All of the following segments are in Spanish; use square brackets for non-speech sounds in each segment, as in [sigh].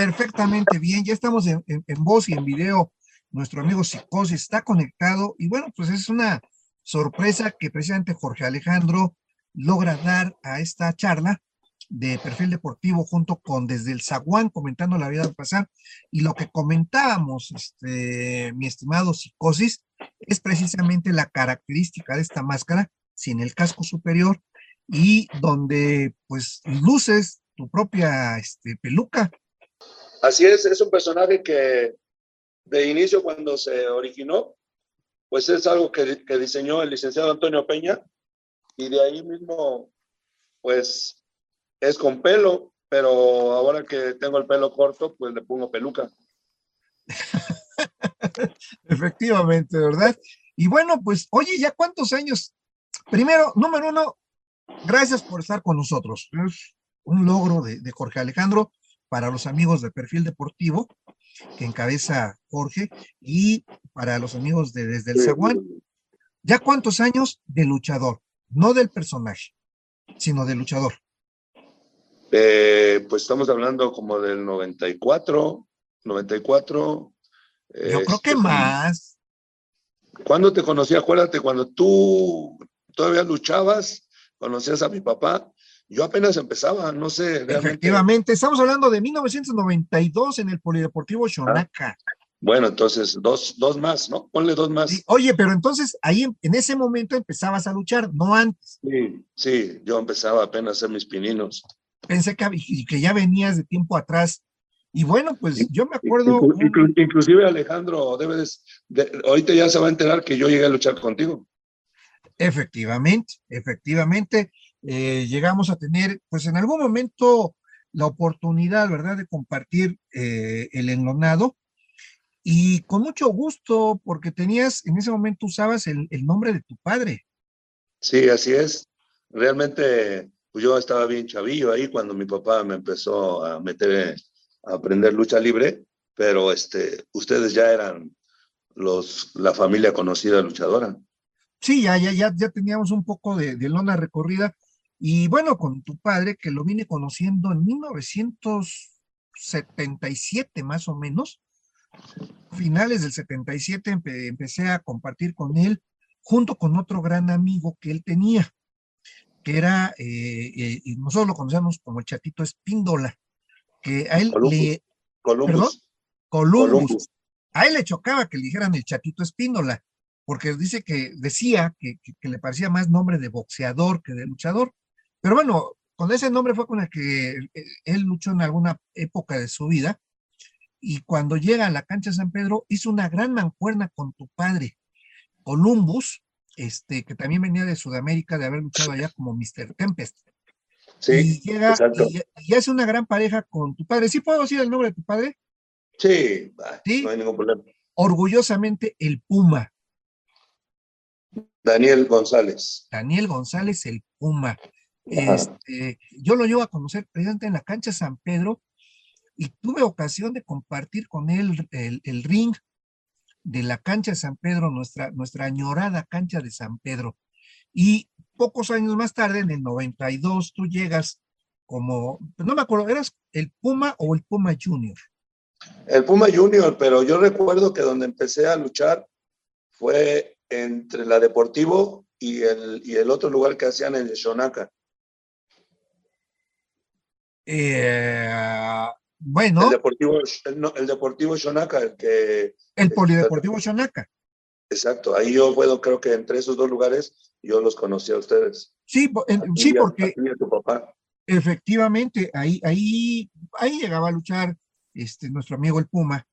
Perfectamente bien, ya estamos en, voz y en video. Nuestro amigo Psicosis está conectado y bueno, pues es una sorpresa que precisamente Jorge Alejandro logra dar a esta charla de perfil deportivo junto con desde el Zaguán comentando la vida al pasar y lo que comentábamos, este, mi estimado Psicosis, es precisamente la característica de esta máscara sin el casco superior y donde pues luces tu propia este, peluca. Así es, es un personaje que de inicio cuando se originó, pues es algo que, diseñó el licenciado Antonio Peña y de ahí mismo, pues es con pelo, pero ahora que tengo el pelo corto, pues le pongo peluca. [laughs] Efectivamente, ¿verdad? Y bueno, pues, oye, ¿ya cuántos años? Primero, número uno, gracias por estar con nosotros. Es un logro de, Jorge Alejandro para los amigos de Perfil Deportivo, que encabeza Jorge, y para los amigos de Desde el Zaguán. ¿Ya cuántos años de luchador? No del personaje, sino de luchador. Eh, pues estamos hablando como del 94, 94. Yo creo que este, más. ¿Cuándo te conocí? Acuérdate, cuando tú todavía luchabas, conocías a mi papá, yo apenas empezaba, no sé. Efectivamente, estamos hablando de 1992 en el Polideportivo Xonaca. bueno, entonces dos, dos más, ¿no? Ponle dos más. oye, pero entonces ahí en, ese momento empezabas a luchar, no antes. Sí, sí, yo empezaba apenas a hacer mis pininos. Pensé que, que ya venías de tiempo atrás. Y bueno, pues yo me acuerdo. inclusive Alejandro, debes, de, ahorita ya se va a enterar que yo llegué a luchar contigo. Efectivamente, efectivamente, eh, llegamos a tener, pues en algún momento, la oportunidad, ¿verdad?, de compartir eh, el enlonado y con mucho gusto, porque tenías, en ese momento usabas el, nombre de tu padre. Sí, así es. Realmente, pues yo estaba bien chavillo ahí cuando mi papá me empezó a meter a aprender lucha libre, pero este, ustedes ya eran los, la familia conocida luchadora sí, ya, ya, ya, ya teníamos un poco de, de lona recorrida. Y bueno, con tu padre, que lo vine conociendo en 1977 más o menos, finales del 77 empecé a compartir con él, junto con otro gran amigo que él tenía, que era, eh, eh, y nosotros lo conocíamos como el chatito Espíndola, que a él le... Columbus. Columbus. A él le chocaba que le dijeran el chatito Espíndola porque dice que decía que, le parecía más nombre de boxeador que de luchador. Pero bueno, con ese nombre fue con el que eh, él luchó en alguna época de su vida. Y cuando llega a la cancha de San Pedro, hizo una gran mancuerna con tu padre, Columbus, este, que también venía de Sudamérica, de haber luchado allá como Mr. Tempest. Sí, y llega y, hace una gran pareja con tu padre. ¿Sí puedo decir el nombre de tu padre? Sí, ¿Sí? no hay ningún problema. Orgullosamente el Puma. Daniel González. Daniel González, el Puma. Este, yo lo llevo a conocer precisamente en la cancha San Pedro y tuve ocasión de compartir con él el, ring de la cancha San Pedro, nuestra, nuestra añorada cancha de San Pedro. Y pocos años más tarde, en el 92, tú llegas como, no me acuerdo, ¿eras el Puma o el Puma Junior? El Puma Junior, pero yo recuerdo que donde empecé a luchar fue entre la Deportivo y el, y el otro lugar que hacían en Shonaka. Eh, bueno. El Deportivo, el, Deportivo Shonaka, el que... El Polideportivo Shonaka. Exacto, ahí yo puedo, creo que entre esos dos lugares yo los conocí a ustedes. Sí, sí, porque... Efectivamente, ahí, ahí, ahí llegaba a luchar este, nuestro amigo el Puma,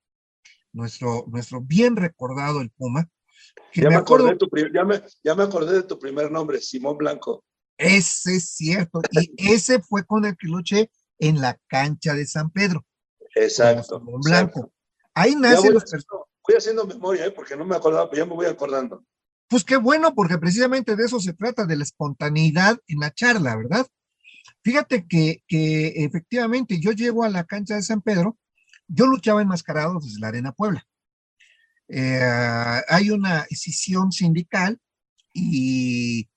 nuestro, nuestro bien recordado el Puma, ya, me acordé tu, ya, me, ya me acordé de tu primer nombre, Simón Blanco. Ese es cierto. Y ese fue con el que luché en la cancha de San Pedro. Exacto. Simón Blanco. Ahí nace los Voy haciendo memoria, ¿eh? porque no me acordaba, pero ya me voy acordando. Pues qué bueno, porque precisamente de eso se trata, de la espontaneidad en la charla, ¿verdad? Fíjate que, que efectivamente yo llego a la cancha de San Pedro, yo luchaba enmascarado desde la Arena Puebla. Eh, hay una escisión sindical y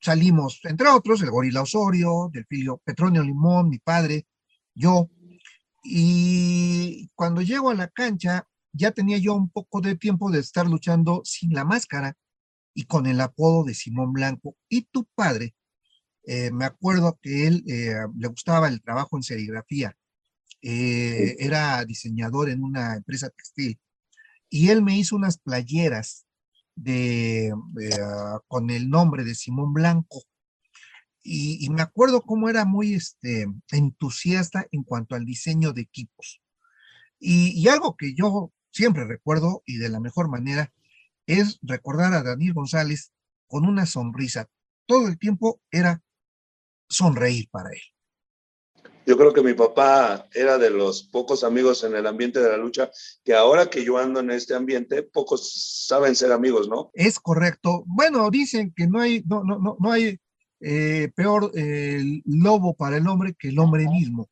salimos, entre otros, el Gorila Osorio, del filio Petronio Limón, mi padre, yo, y cuando llego a la cancha, ya tenía yo un poco de tiempo de estar luchando sin la máscara y con el apodo de Simón Blanco. Y tu padre, eh, me acuerdo que él eh, le gustaba el trabajo en serigrafía, eh, era diseñador en una empresa textil. Y él me hizo unas playeras de, ah, con el nombre de Simón Blanco. Y, me acuerdo cómo era muy este, entusiasta en cuanto al diseño de equipos. Y, y, algo que yo siempre recuerdo y de la mejor manera es recordar a Daniel González con una sonrisa. Todo el tiempo era sonreír para él. Yo creo que mi papá era de los pocos amigos en el ambiente de la lucha, que ahora que yo ando en este ambiente, pocos saben ser amigos, ¿no? Es correcto. Bueno, dicen que no hay, no, no, no, no hay eh, peor eh, lobo para el hombre que el hombre mismo.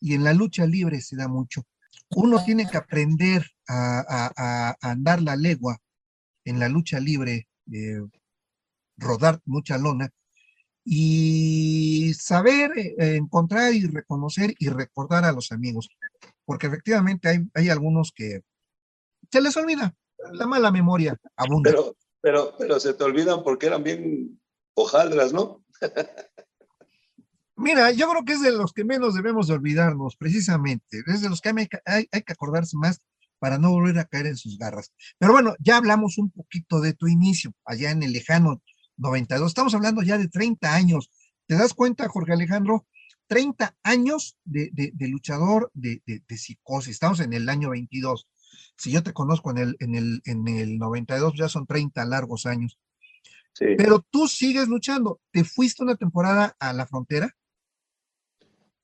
Y en la lucha libre se da mucho. Uno tiene que aprender a, andar la legua en la lucha libre, eh, rodar mucha lona, y saber eh, encontrar y reconocer y recordar a los amigos, porque efectivamente hay, hay algunos que se les olvida, la mala memoria abunda. Pero, pero, pero se te olvidan porque eran bien hojaldras, ¿no? Mira, yo creo que es de los que menos debemos de olvidarnos, precisamente. Es de los que hay, hay, hay, que acordarse más para no volver a caer en sus garras. Pero bueno, ya hablamos un poquito de tu inicio, allá en el lejano 92. Estamos hablando ya de 30 años. ¿Te das cuenta, Jorge Alejandro? 30 años de, de, luchador de, de, psicosis. Estamos en el año 22. Si yo te conozco en el, en el, en el 92, ya son 30 largos años. Sí. Pero tú sigues luchando. ¿Te fuiste una temporada a la frontera?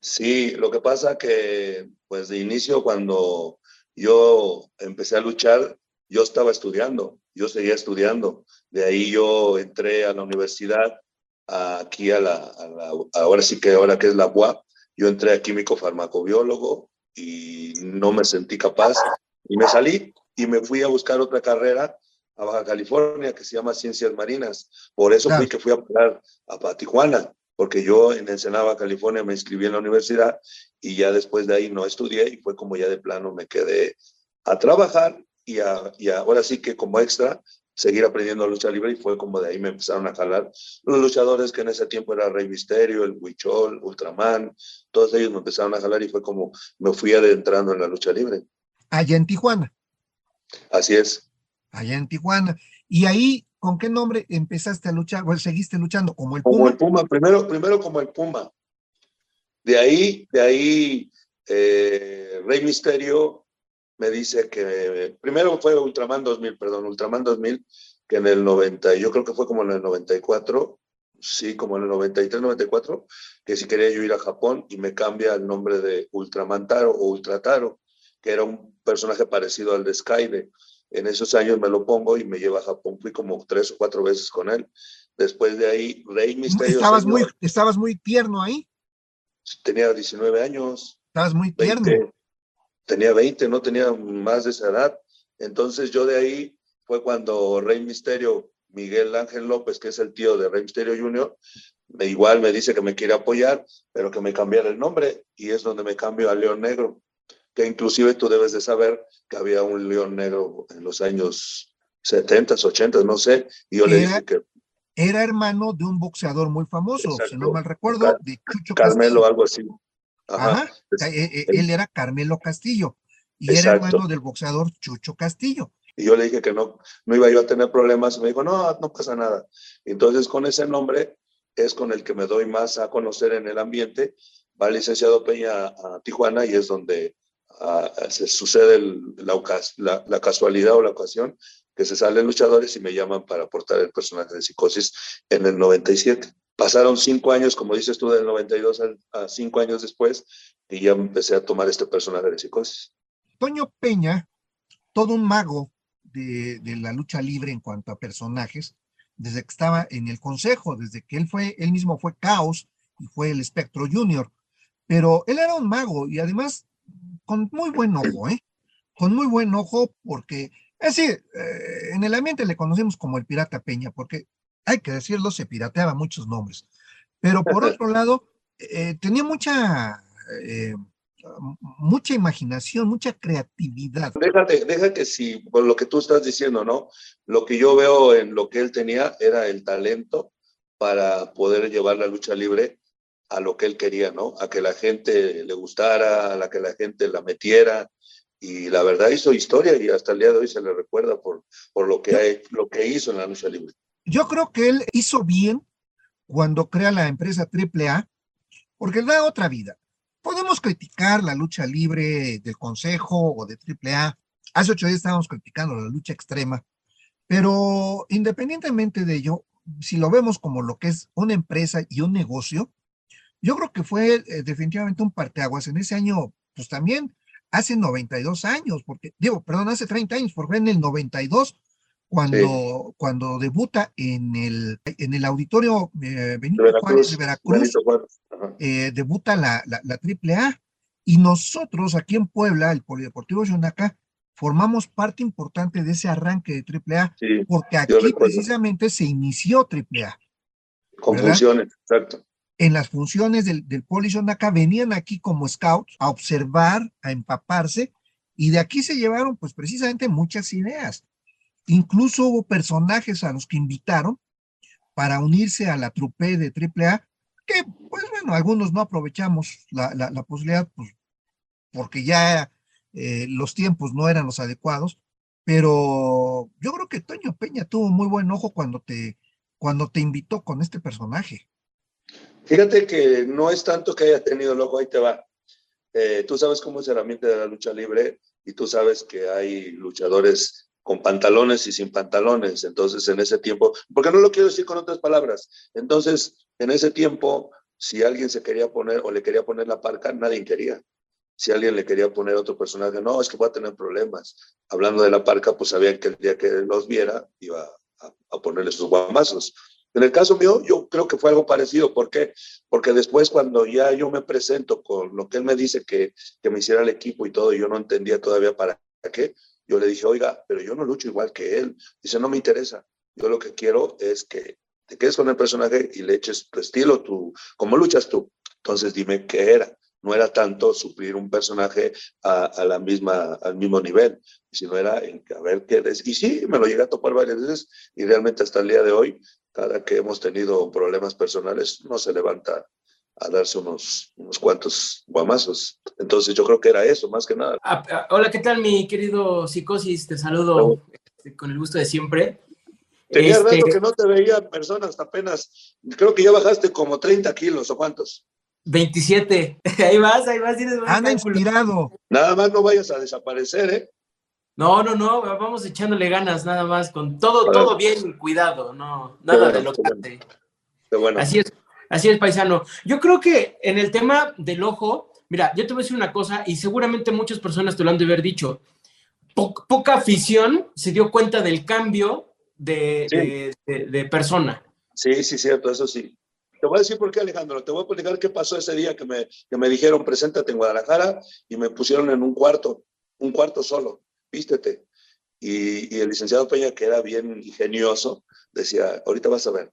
Sí, lo que pasa que, pues de inicio, cuando yo empecé a luchar, yo estaba estudiando, yo seguía estudiando. De ahí yo entré a la universidad, aquí a la, ahora sí que ahora que es la UAP, yo entré a químico farmacobiólogo y no me sentí capaz y me salí y me fui a buscar otra carrera a Baja California que se llama Ciencias Marinas. Por eso fui que fui a parar a, Tijuana, porque yo en Ensenada, California me inscribí en la universidad y ya después de ahí no estudié y fue como ya de plano me quedé a trabajar y, ahora sí que como extra seguir aprendiendo lucha libre y fue como de ahí me empezaron a jalar los luchadores que en ese tiempo era Rey Misterio, el Huichol, Ultraman, todos ellos me empezaron a jalar y fue como me fui adentrando en la lucha libre. Allá en Tijuana. Así es. Allá en Tijuana. Y ahí, ¿con qué nombre empezaste a luchar? ¿O seguiste luchando? ¿Como el Puma? Como el Puma, primero, primero como el Puma. De ahí, de ahí, eh, Rey Misterio me dice que primero fue Ultraman 2000, perdón, Ultraman 2000, que en el 90, yo creo que fue como en el 94, sí, como en el 93, 94, que si quería yo ir a Japón y me cambia el nombre de Ultraman Taro o Ultrataro, que era un personaje parecido al de Skyde. En esos años me lo pongo y me lleva a Japón. Fui como tres o cuatro veces con él. Después de ahí, Rey Misterio. Estabas, muy, estabas muy tierno ahí. Tenía 19 años. Estabas muy tierno tenía 20, no tenía más de esa edad. Entonces yo de ahí fue cuando Rey Misterio, Miguel Ángel López, que es el tío de Rey Misterio Jr., me, igual me dice que me quiere apoyar, pero que me cambiara el nombre y es donde me cambio a León Negro, que inclusive tú debes de saber que había un León Negro en los años 70, 80, no sé, y yo le dije que... Era hermano de un boxeador muy famoso, si no mal recuerdo, de Chucho Carmelo, algo así. Ajá. Eh, eh, él era Carmelo Castillo y era hermano del boxeador Chucho Castillo. Y yo le dije que no, no iba yo a tener problemas. Me dijo, no, no pasa nada. Entonces, con ese nombre es con el que me doy más a conocer en el ambiente. Va el licenciado Peña a Tijuana y es donde se sucede la, la, casualidad o la ocasión que se salen luchadores y me llaman para aportar el personaje de psicosis en el 97. Pasaron cinco años, como dices tú, del 92 a, cinco años después, y ya empecé a tomar este personaje de psicosis. Toño Peña, todo un mago de, la lucha libre en cuanto a personajes, desde que estaba en el consejo, desde que él fue, él mismo fue Caos y fue el Espectro Junior, pero él era un mago y además con muy buen ojo, ¿eh? Con muy buen ojo porque, es decir, eh, en el ambiente le conocemos como el Pirata Peña, porque hay que decirlo, se pirateaba muchos nombres. Pero por [laughs] otro lado, eh, tenía mucha, eh, mucha imaginación, mucha creatividad. Déjate, deja que si, con lo que tú estás diciendo, ¿no? Lo que yo veo en lo que él tenía era el talento para poder llevar la lucha libre a lo que él quería, ¿no? A que la gente le gustara, a la que la gente la metiera. Y la verdad hizo historia y hasta el día de hoy se le recuerda por, por lo, que hay, lo que hizo en la lucha libre. Yo creo que él hizo bien cuando crea la empresa AAA, porque da otra vida. Podemos criticar la lucha libre del Consejo o de AAA. Hace ocho días estábamos criticando la lucha extrema, pero independientemente de ello, si lo vemos como lo que es una empresa y un negocio, yo creo que fue eh, definitivamente un parteaguas en ese año, pues también hace 92 años, porque, digo, perdón, hace 30 años, porque en el 92 cuando, cuando debuta en el, en el auditorio eh, Benito Juárez de Veracruz, eh, debuta la, la, la, AAA, y nosotros aquí en Puebla, el Polideportivo Yonaca, formamos parte importante de ese arranque de AAA, porque aquí precisamente se inició AAA. Con funciones, exacto. En las funciones del, del acá venían aquí como scouts a observar, a empaparse, y de aquí se llevaron pues precisamente muchas ideas. Incluso hubo personajes a los que invitaron para unirse a la trupe de AAA, que pues bueno, algunos no aprovechamos la, posibilidad, pues porque ya eh, los tiempos no eran los adecuados, pero yo creo que Toño Peña tuvo muy buen ojo cuando te, cuando te invitó con este personaje. Fíjate que no es tanto que haya tenido el ojo, ahí te va. Eh, tú sabes cómo es el ambiente de la lucha libre y tú sabes que hay luchadores con pantalones y sin pantalones. Entonces, en ese tiempo, porque no lo quiero decir con otras palabras, entonces, en ese tiempo, si alguien se quería poner o le quería poner la parca, nadie quería si alguien le quería poner otro personaje, no, es que va a tener problemas. Hablando de la parca, pues sabían que el día que los viera iba a, a ponerle sus guamazos. En el caso mío, yo creo que fue algo parecido. ¿Por qué? Porque después cuando ya yo me presento con lo que él me dice que, que me hiciera el equipo y todo, yo no entendía todavía para qué, yo le dije, oiga, pero yo no lucho igual que él. Dice, no me interesa. Yo lo que quiero es que te quedes con el personaje y le eches tu estilo, tu, cómo luchas tú. Entonces dime qué era no era tanto suplir un personaje a, la misma, al mismo nivel, sino era en a ver qué... Y sí, me lo llegué a topar varias veces y realmente hasta el día de hoy, cada que hemos tenido problemas personales, no se levanta a darse unos, unos cuantos guamazos. Entonces yo creo que era eso, más que nada. Ah, ah, hola, ¿qué tal mi querido Psicosis? Te saludo este, con el gusto de siempre. Tenía este... rato que no te veía personas apenas, creo que ya bajaste como 30 kilos o cuántos. 27. [laughs] Ahí vas, ahí vas. Tienes Anda inspirado. Nada más no vayas a desaparecer, ¿eh? No, no, no, vamos echándole ganas nada más, con todo, todo bien cuidado, no, nada de lo que bueno. Así es, así es, paisano. Yo creo que en el tema del ojo, mira, yo te voy a decir una cosa, y seguramente muchas personas te lo han de haber dicho. poca afición se dio cuenta del cambio de, de, de persona. Sí, sí, cierto, eso sí. Te voy a decir por qué, Alejandro. Te voy a platicar qué pasó ese día que me, que me dijeron, preséntate en Guadalajara y me pusieron en un cuarto, un cuarto solo, vístete. Y, y el licenciado Peña, que era bien ingenioso, decía, ahorita vas a ver.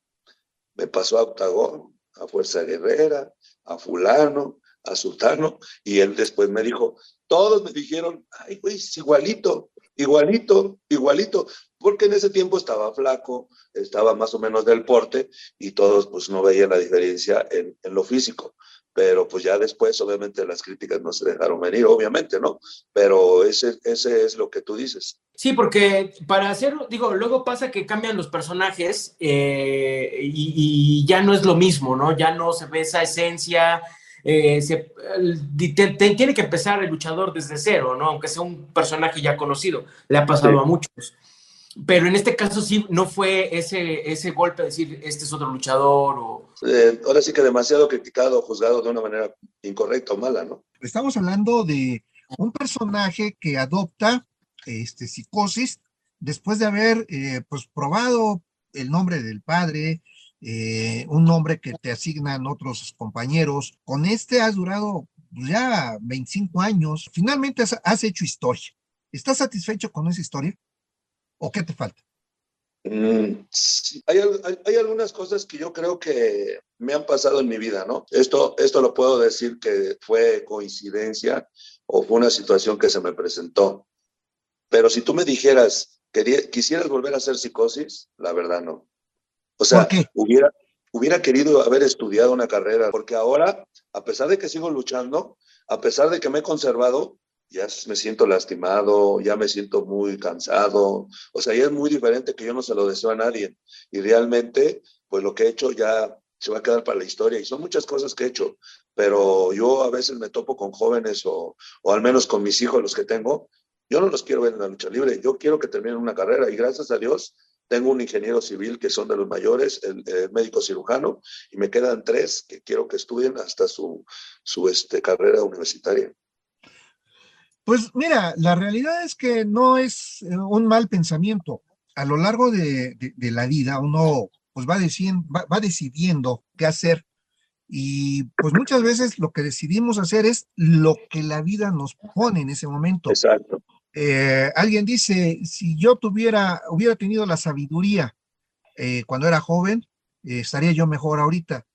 Me pasó a Octagón, a Fuerza Guerrera, a fulano, a sultano, y él después me dijo, todos me dijeron, ay, güey, es igualito, igualito, igualito, porque en ese tiempo estaba flaco, estaba más o menos del porte y todos pues no veían la diferencia en, en, lo físico. Pero pues ya después obviamente las críticas no se dejaron venir, obviamente, ¿no? Pero ese, ese es lo que tú dices. Sí, porque para hacerlo, digo, luego pasa que cambian los personajes eh, y, ya no es lo mismo, ¿no? Ya no se ve esa esencia, eh, se, te, te, tiene que empezar el luchador desde cero, ¿no? Aunque sea un personaje ya conocido, le ha pasado sí. a muchos. Pero en este caso sí no fue ese, ese golpe de decir, este es otro luchador o... Eh, ahora sí que demasiado criticado, juzgado de una manera incorrecta o mala, ¿no? Estamos hablando de un personaje que adopta este, psicosis después de haber eh, pues probado el nombre del padre, eh, un nombre que te asignan otros compañeros. Con este has durado pues, ya 25 años. Finalmente has, has, hecho historia. ¿Estás satisfecho con esa historia? ¿O qué te falta? Mm, hay, hay, algunas cosas que yo creo que me han pasado en mi vida, ¿no? Esto, esto lo puedo decir que fue coincidencia o fue una situación que se me presentó. Pero si tú me dijeras, ¿quisieras volver a hacer psicosis? La verdad no. O sea, hubiera, hubiera querido haber estudiado una carrera, porque ahora, a pesar de que sigo luchando, a pesar de que me he conservado, ya me siento lastimado, ya me siento muy cansado, o sea, ya es muy diferente que yo no se lo deseo a nadie. Y realmente, pues lo que he hecho ya se va a quedar para la historia. Y son muchas cosas que he hecho, pero yo a veces me topo con jóvenes o, o al menos con mis hijos, los que tengo. Yo no los quiero ver en la lucha libre, yo quiero que terminen una carrera y gracias a Dios tengo un ingeniero civil que son de los mayores, el, médico cirujano, y me quedan tres que quiero que estudien hasta su, su este, carrera universitaria. Pues mira, la realidad es que no es eh, un mal pensamiento. A lo largo de, la vida uno pues va, decidiendo, va, decidiendo qué hacer y pues muchas veces lo que decidimos hacer es lo que la vida nos pone en ese momento. Exacto. Eh, alguien dice, si yo tuviera, hubiera tenido la sabiduría eh, cuando era joven, estaría yo mejor ahorita.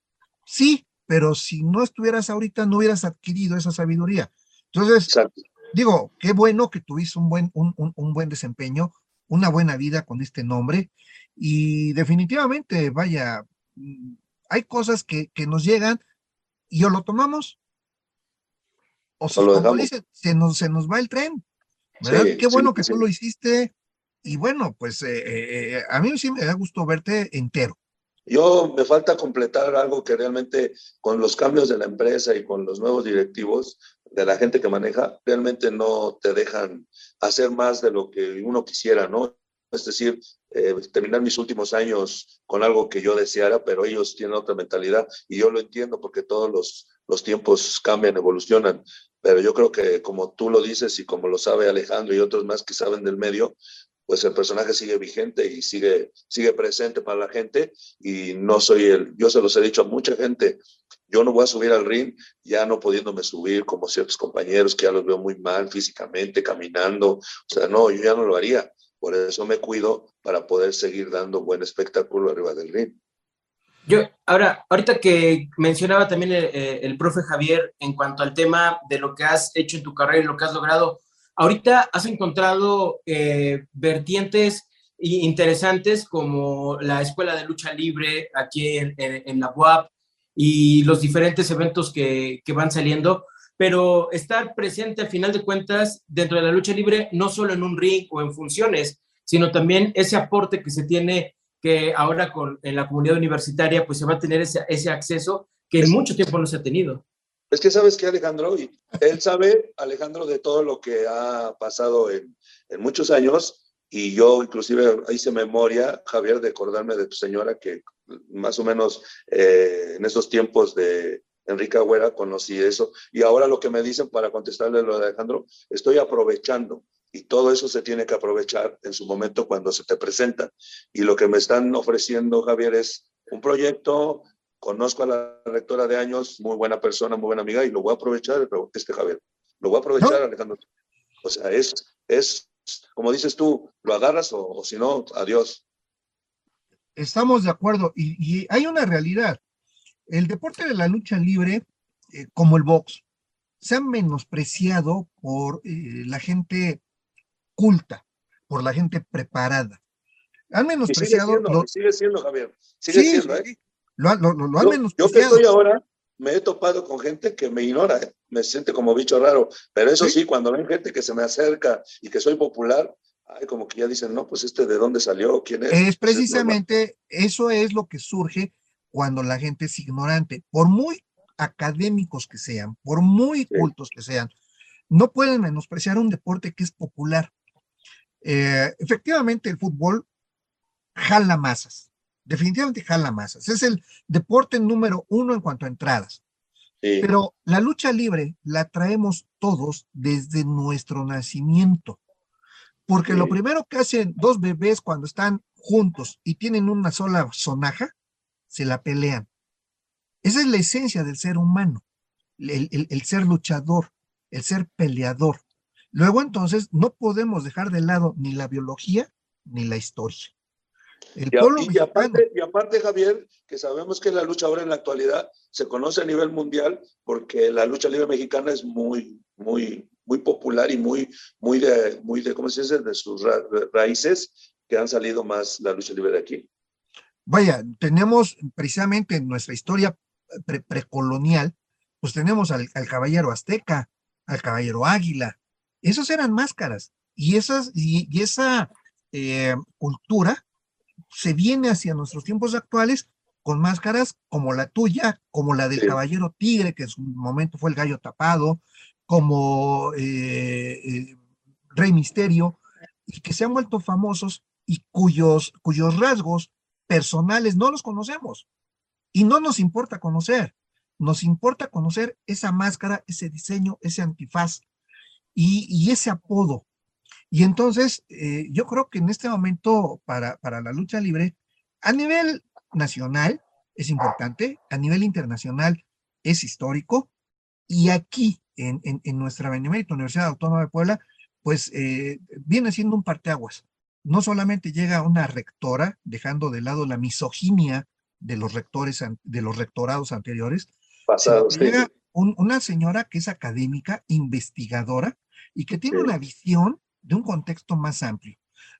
Sí, pero si no estuvieras ahorita, no hubieras adquirido esa sabiduría. Entonces, Exacto digo, qué bueno que tuviste un buen, un, buen desempeño, una buena vida con este nombre y definitivamente, vaya, mm, hay cosas que, nos llegan y o lo tomamos o si, como se nos, se nos va el tren. ¿Verdad? qué bueno que tú lo hiciste y bueno, pues eh, eh, eh, a mí sí me da gusto verte entero. Yo me falta completar algo que realmente con los cambios de la empresa y con los nuevos directivos de la gente que maneja, realmente no te dejan hacer más de lo que uno quisiera, ¿no? Es decir, eh, terminar mis últimos años con algo que yo deseara, pero ellos tienen otra mentalidad y yo lo entiendo porque todos los, los tiempos cambian, evolucionan. Pero yo creo que como tú lo dices y como lo sabe Alejandro y otros más que saben del medio, pues el personaje sigue vigente y sigue, sigue presente para la gente. Y no soy el, yo se los he dicho a mucha gente, yo no voy a subir al ring ya no pudiéndome subir como ciertos compañeros que ya los veo muy mal físicamente, caminando, o sea, no, yo ya no lo haría, por eso me cuido para poder seguir dando buen espectáculo arriba del ring. Yo, ahora, ahorita que mencionaba también el, eh, el profe Javier en cuanto al tema de lo que has hecho en tu carrera y lo que has logrado, Ahorita has encontrado eh, vertientes interesantes como la Escuela de Lucha Libre aquí en, la UAP y los diferentes eventos que, van saliendo, pero estar presente al final de cuentas dentro de la lucha libre, no solo en un ring o en funciones, sino también ese aporte que se tiene que ahora con, en la comunidad universitaria, pues se va a tener ese, ese acceso que en mucho tiempo no se ha tenido. Es que sabes que Alejandro, y él sabe, Alejandro, de todo lo que ha pasado en, en muchos años, y yo inclusive hice memoria, Javier, de acordarme de tu señora, que más o menos eh, en esos tiempos de Enrique Agüera conocí eso, y ahora lo que me dicen para contestarle lo de Alejandro, estoy aprovechando, y todo eso se tiene que aprovechar en su momento cuando se te presenta. Y lo que me están ofreciendo, Javier, es un proyecto conozco a la rectora de años, muy buena persona, muy buena amiga, y lo voy a aprovechar, este Javier, lo voy a aprovechar, Alejandro. O sea, es, es, como dices tú, lo agarras o, si no, adiós. Estamos de acuerdo, y, hay una realidad. El deporte de la lucha libre, eh, como el box, se ha menospreciado por eh, la gente culta, por la gente preparada. Han menospreciado. Sigue siendo, Javier. Sigue siendo, ¿eh? Lo, lo, lo, yo, menos yo que estoy ahora, me he topado con gente que me ignora, ¿eh? me siente como bicho raro, pero eso ¿Sí? cuando ven gente que se me acerca y que soy popular, ay, como que ya dicen, no, pues este de dónde salió, quién es. Es precisamente, eso es lo que surge cuando la gente es ignorante, por muy académicos que sean, por muy cultos que sean, no pueden menospreciar un deporte que es popular. Eh, efectivamente, el fútbol jala masas, definitivamente jala masas. Es el deporte número uno en cuanto a entradas. Pero la lucha libre la traemos todos desde nuestro nacimiento. Porque lo primero que hacen dos bebés cuando están juntos y tienen una sola sonaja, se la pelean. Esa es la esencia del ser humano, el, el ser luchador, el ser peleador. Luego entonces no podemos dejar de lado ni la biología ni la historia. El Y, pueblo y mexicano. aparte, y aparte, Javier, que sabemos que la lucha ahora en la actualidad se conoce a nivel mundial porque la lucha libre mexicana es muy, muy, muy popular y muy, muy de, muy de, ¿cómo se dice? De sus ra- raíces que han salido más la lucha libre de aquí. Vaya, tenemos precisamente en nuestra historia pre- precolonial, pues tenemos al, al caballero azteca, al caballero águila. Esos eran máscaras. Y, esas, y, y esa eh, cultura se viene hacia nuestros tiempos actuales con máscaras como la tuya, como la del Sí. caballero tigre, que en su momento fue el gallo tapado, como eh, eh, Rey Misterio, y que se han vuelto famosos y cuyos, cuyos rasgos personales no los conocemos. Y no nos importa conocer, nos importa conocer esa máscara, ese diseño, ese antifaz y, y ese apodo. Y entonces, eh, yo creo que en este momento para, para la lucha libre, a nivel nacional es importante, a nivel internacional es histórico, y aquí en, en, en nuestra Benemérita Universidad Autónoma de Puebla, pues eh, viene siendo un parteaguas. No solamente llega una rectora, dejando de lado la misoginia de los rectores, de los rectorados anteriores, sino sí. llega un- una señora que es académica, investigadora, y que tiene Sí. una visión de un contexto más amplio.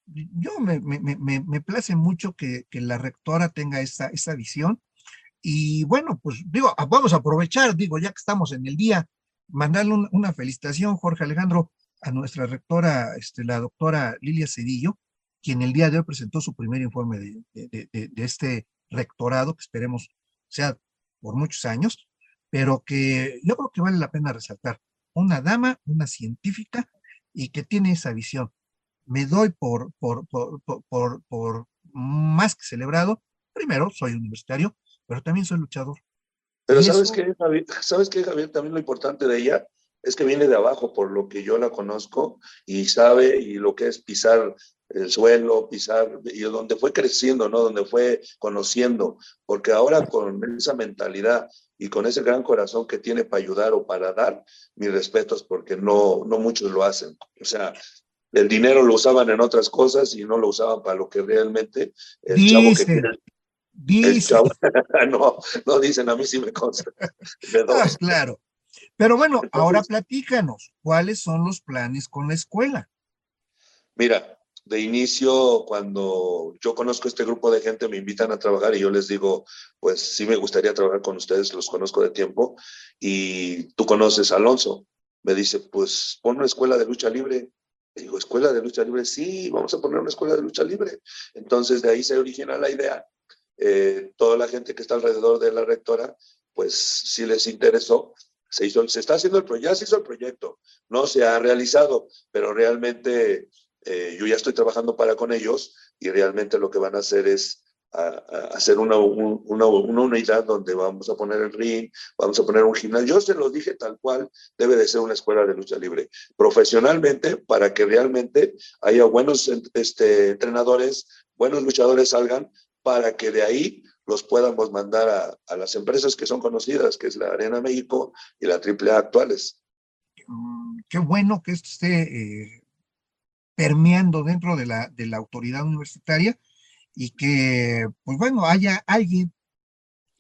Yo me, me, me, me- place mucho que, que la rectora tenga esa, esa visión. Y bueno, pues digo, a- vamos a aprovechar, digo, ya que estamos en el día, mandarle un- una felicitación, Jorge Alejandro, a nuestra rectora, este, la doctora Lilia Cedillo, quien el día de hoy presentó su primer informe de- de- de- de este rectorado, que esperemos sea por muchos años, pero que yo creo que vale la pena resaltar. Una dama, una científica y que tiene esa visión. Me doy por, por, por, por, por, más que celebrado. Primero, soy universitario, pero también soy luchador. Pero Y ¿sabes eso- qué, Javier? ¿Sabes qué, Javier? También lo importante de ella es que viene de abajo, por lo que yo la conozco y sabe y lo que es pisar el suelo, pisar, y donde fue creciendo, ¿no? Donde fue conociendo, porque ahora con esa mentalidad y con ese gran corazón que tiene para ayudar o para dar, mis respetos, porque no, no muchos lo hacen. O sea, el dinero lo usaban en otras cosas y no lo usaban para lo que realmente el chavo que. El chavo, [laughs] no, no dicen, a mí sí me consta. Ah, claro. Pero bueno, ahora platícanos, ¿cuáles son los planes con la escuela? Mira, de inicio, cuando yo conozco este grupo de gente, me invitan a trabajar y yo les digo, pues sí me gustaría trabajar con ustedes, los conozco de tiempo. Y tú conoces a Alonso. Me dice, pues pon una escuela de lucha libre. Le digo, ¿escuela de lucha libre? Sí, vamos a poner una escuela de lucha libre. Entonces de ahí se origina la idea. Eh, toda la gente que está alrededor de la rectora, pues sí les interesó. Se, hizo, se está haciendo el proyecto, ya se hizo el proyecto, no se ha realizado, pero realmente eh, yo ya estoy trabajando para con ellos y realmente lo que van a hacer es a, a hacer una, un, una, una, unidad donde vamos a poner el ring, vamos a poner un gimnasio. Yo se lo dije tal cual, debe de ser una escuela de lucha libre, profesionalmente, para que realmente haya buenos este, entrenadores, buenos luchadores salgan, para que de ahí los podamos mandar a, a las empresas que son conocidas, que es la Arena México y la AAA actuales. Mm, Qué bueno que esto esté eh, permeando dentro de la, de la autoridad universitaria y que, pues bueno, haya alguien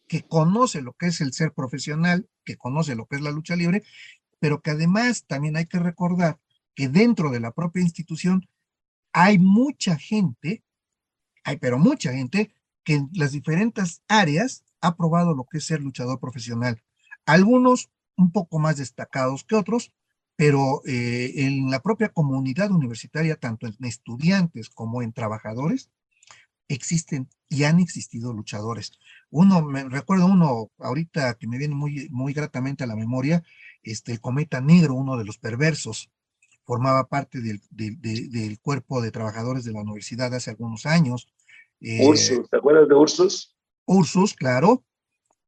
que conoce lo que es el ser profesional, que conoce lo que es la lucha libre, pero que además también hay que recordar que dentro de la propia institución hay mucha gente, hay pero mucha gente que en las diferentes áreas ha probado lo que es ser luchador profesional. Algunos un poco más destacados que otros, pero eh, en la propia comunidad universitaria, tanto en estudiantes como en trabajadores, existen y han existido luchadores. Uno, me recuerdo uno ahorita que me viene muy, muy gratamente a la memoria, este, el cometa negro, uno de los perversos, formaba parte del, del, del, cuerpo de trabajadores de la universidad hace algunos años. Eh, Ursus, ¿te acuerdas de Ursus? Ursus, claro.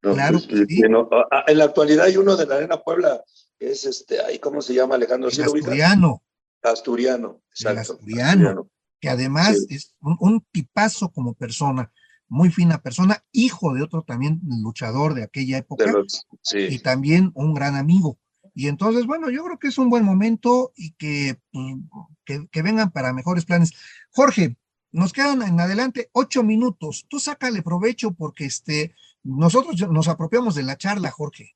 No, claro pues, sí. no, en la actualidad hay uno de la Arena Puebla, es este, ahí, ¿cómo se llama Alejandro? ¿Sí asturiano. Asturiano, exacto. El asturiano, asturiano. que además sí. es un, un, tipazo como persona, muy fina persona, hijo de otro también luchador de aquella época, de los, sí. y también un gran amigo. Y entonces, bueno, yo creo que es un buen momento y que, que, que vengan para mejores planes. Jorge, nos quedan en adelante ocho minutos. Tú sácale provecho porque este, nosotros nos apropiamos de la charla, Jorge.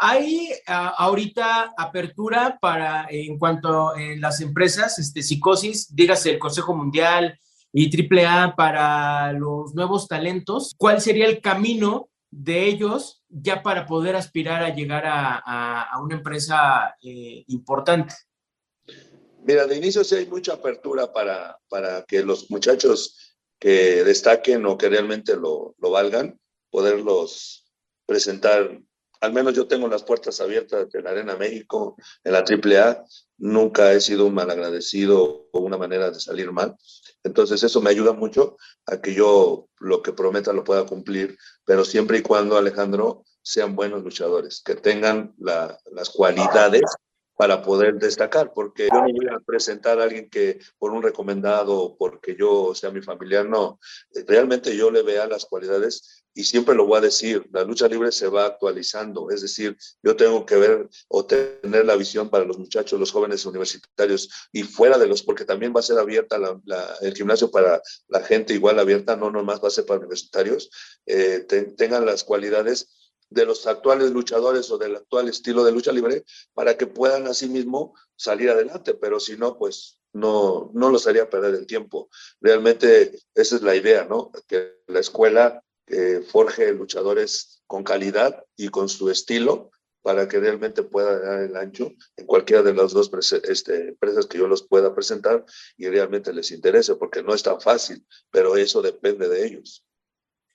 Hay ahorita apertura para, en cuanto a las empresas, este, psicosis, dígase el Consejo Mundial y AAA para los nuevos talentos. ¿Cuál sería el camino de ellos ya para poder aspirar a llegar a, una empresa eh, importante? Mira, de inicio sí hay mucha apertura para, para que los muchachos que destaquen o que realmente lo, lo valgan, poderlos presentar al menos yo tengo las puertas abiertas de la Arena México, en la AAA. Nunca he sido un malagradecido o una manera de salir mal. Entonces eso me ayuda mucho a que yo lo que prometa lo pueda cumplir, pero siempre y cuando, Alejandro, sean buenos luchadores, que tengan las cualidades para poder destacar, porque yo no voy a presentar a alguien que por un recomendado, porque yo sea mi familiar, no. Realmente yo le vea las cualidades y siempre lo voy a decir, la lucha libre se va actualizando, es decir, yo tengo que ver o tener la visión para los muchachos, los jóvenes universitarios y fuera de los, porque también va a ser abierta el gimnasio para la gente igual abierta, no nomás va a ser para universitarios, eh, tengan las cualidades de los actuales luchadores o del actual estilo de lucha libre para que puedan mismo salir adelante, pero si no, pues no, no los haría perder el tiempo. Realmente esa es la idea, ¿no? Que la escuela eh, forje luchadores con calidad y con su estilo para que realmente pueda dar el ancho en cualquiera de las dos este, empresas que yo los pueda presentar y realmente les interese, porque no es tan fácil, pero eso depende de ellos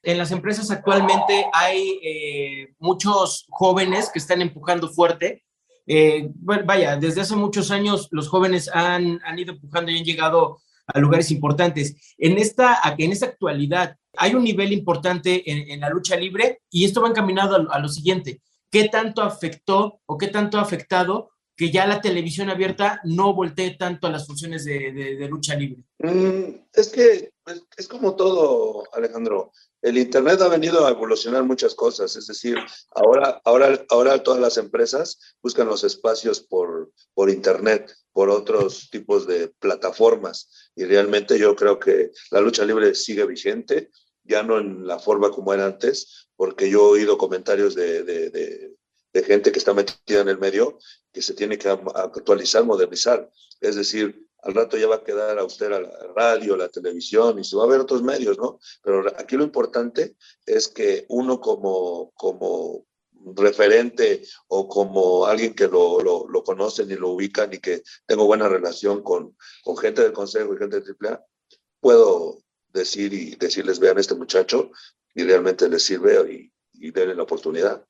en las empresas actualmente hay eh, muchos jóvenes que están empujando fuerte. Eh, vaya, desde hace muchos años los jóvenes han, han, ido empujando y han llegado a lugares importantes. En esta, en esta actualidad hay un nivel importante en, la lucha libre y esto va encaminado a, lo siguiente. ¿Qué tanto afectó o qué tanto ha afectado que ya la televisión abierta no voltee tanto a las funciones de, de, lucha libre? Mm, es que pues, es como todo, Alejandro. El Internet ha venido a evolucionar muchas cosas, es decir, ahora, ahora, ahora todas las empresas buscan los espacios por, por Internet, por otros tipos de plataformas, y realmente yo creo que la lucha libre sigue vigente, ya no en la forma como era antes, porque yo he oído comentarios de, de, de, de gente que está metida en el medio que se tiene que actualizar, modernizar, es decir, al rato ya va a quedar a usted a la radio, la televisión y se va a ver otros medios, ¿no? Pero aquí lo importante es que uno como, como referente o como alguien que lo, lo, lo lo ubican y que tengo buena relación con, con gente del Consejo y gente de AAA, puedo decir y decirles, vean este muchacho y realmente les sirve y, y denle la oportunidad.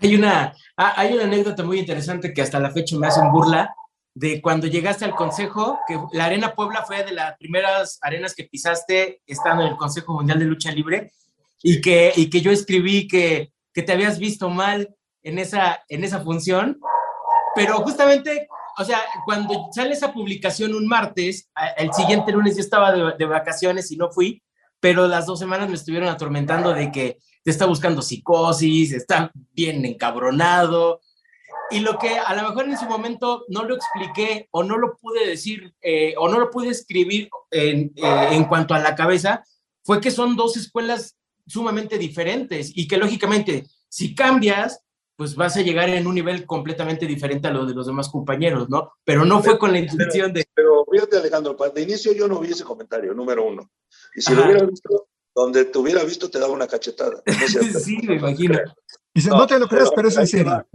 Hay una, hay una anécdota muy interesante que hasta la fecha me hacen burla, de cuando llegaste al Consejo, que la Arena Puebla fue de las primeras arenas que pisaste estando en el Consejo Mundial de Lucha Libre y que, y que yo escribí que, que te habías visto mal en esa, en esa función, pero justamente, o sea, cuando sale esa publicación un martes, el siguiente lunes yo estaba de, de vacaciones y no fui, pero las dos semanas me estuvieron atormentando de que te está buscando psicosis, está bien encabronado, y lo que a lo mejor en su momento no lo expliqué o no lo pude decir eh, o no lo pude escribir en, eh, en cuanto a la cabeza, fue que son dos escuelas sumamente diferentes y que lógicamente si cambias, pues vas a llegar en un nivel completamente diferente a lo de los demás compañeros, ¿no? Pero no fue con la intención de... Pero fíjate Alejandro, de inicio yo no vi ese comentario, número uno. Y si lo hubiera visto, donde te hubiera visto te daba una cachetada. [laughs] sí, me imagino. Dice, no, no te lo creas, pero es en serio.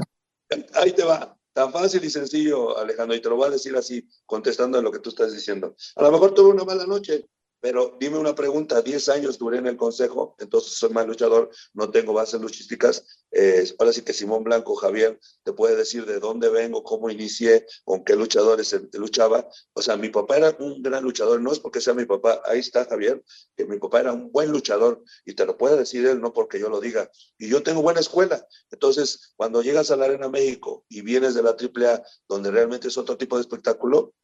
Ahí te va. Tan fácil y sencillo, Alejandro, y te lo voy a decir así, contestando a lo que tú estás diciendo. A lo mejor tuve una mala noche, pero dime una pregunta, 10 años duré en el consejo, entonces soy más luchador, no tengo bases luchísticas. Eh, ahora sí que Simón Blanco, Javier, te puede decir de dónde vengo, cómo inicié, con qué luchadores luchaba. O sea, mi papá era un gran luchador, no es porque sea mi papá, ahí está Javier, que mi papá era un buen luchador y te lo puede decir él, no porque yo lo diga. Y yo tengo buena escuela. Entonces, cuando llegas a la Arena México y vienes de la AAA, donde realmente es otro tipo de espectáculo,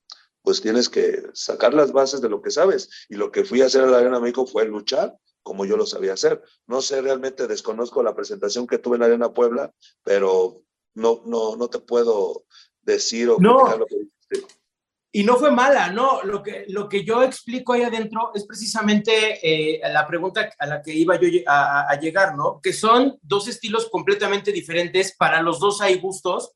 pues tienes que sacar las bases de lo que sabes. Y lo que fui a hacer a la Arena México fue luchar como yo lo sabía hacer. No sé, realmente desconozco la presentación que tuve en la Arena Puebla, pero no, no, no te puedo decir o no. lo que dijiste. y no fue mala, ¿no? Lo que, lo que yo explico ahí adentro es precisamente eh, la pregunta a la que iba yo a, llegar, ¿no? Que son dos estilos completamente diferentes, para los dos hay gustos.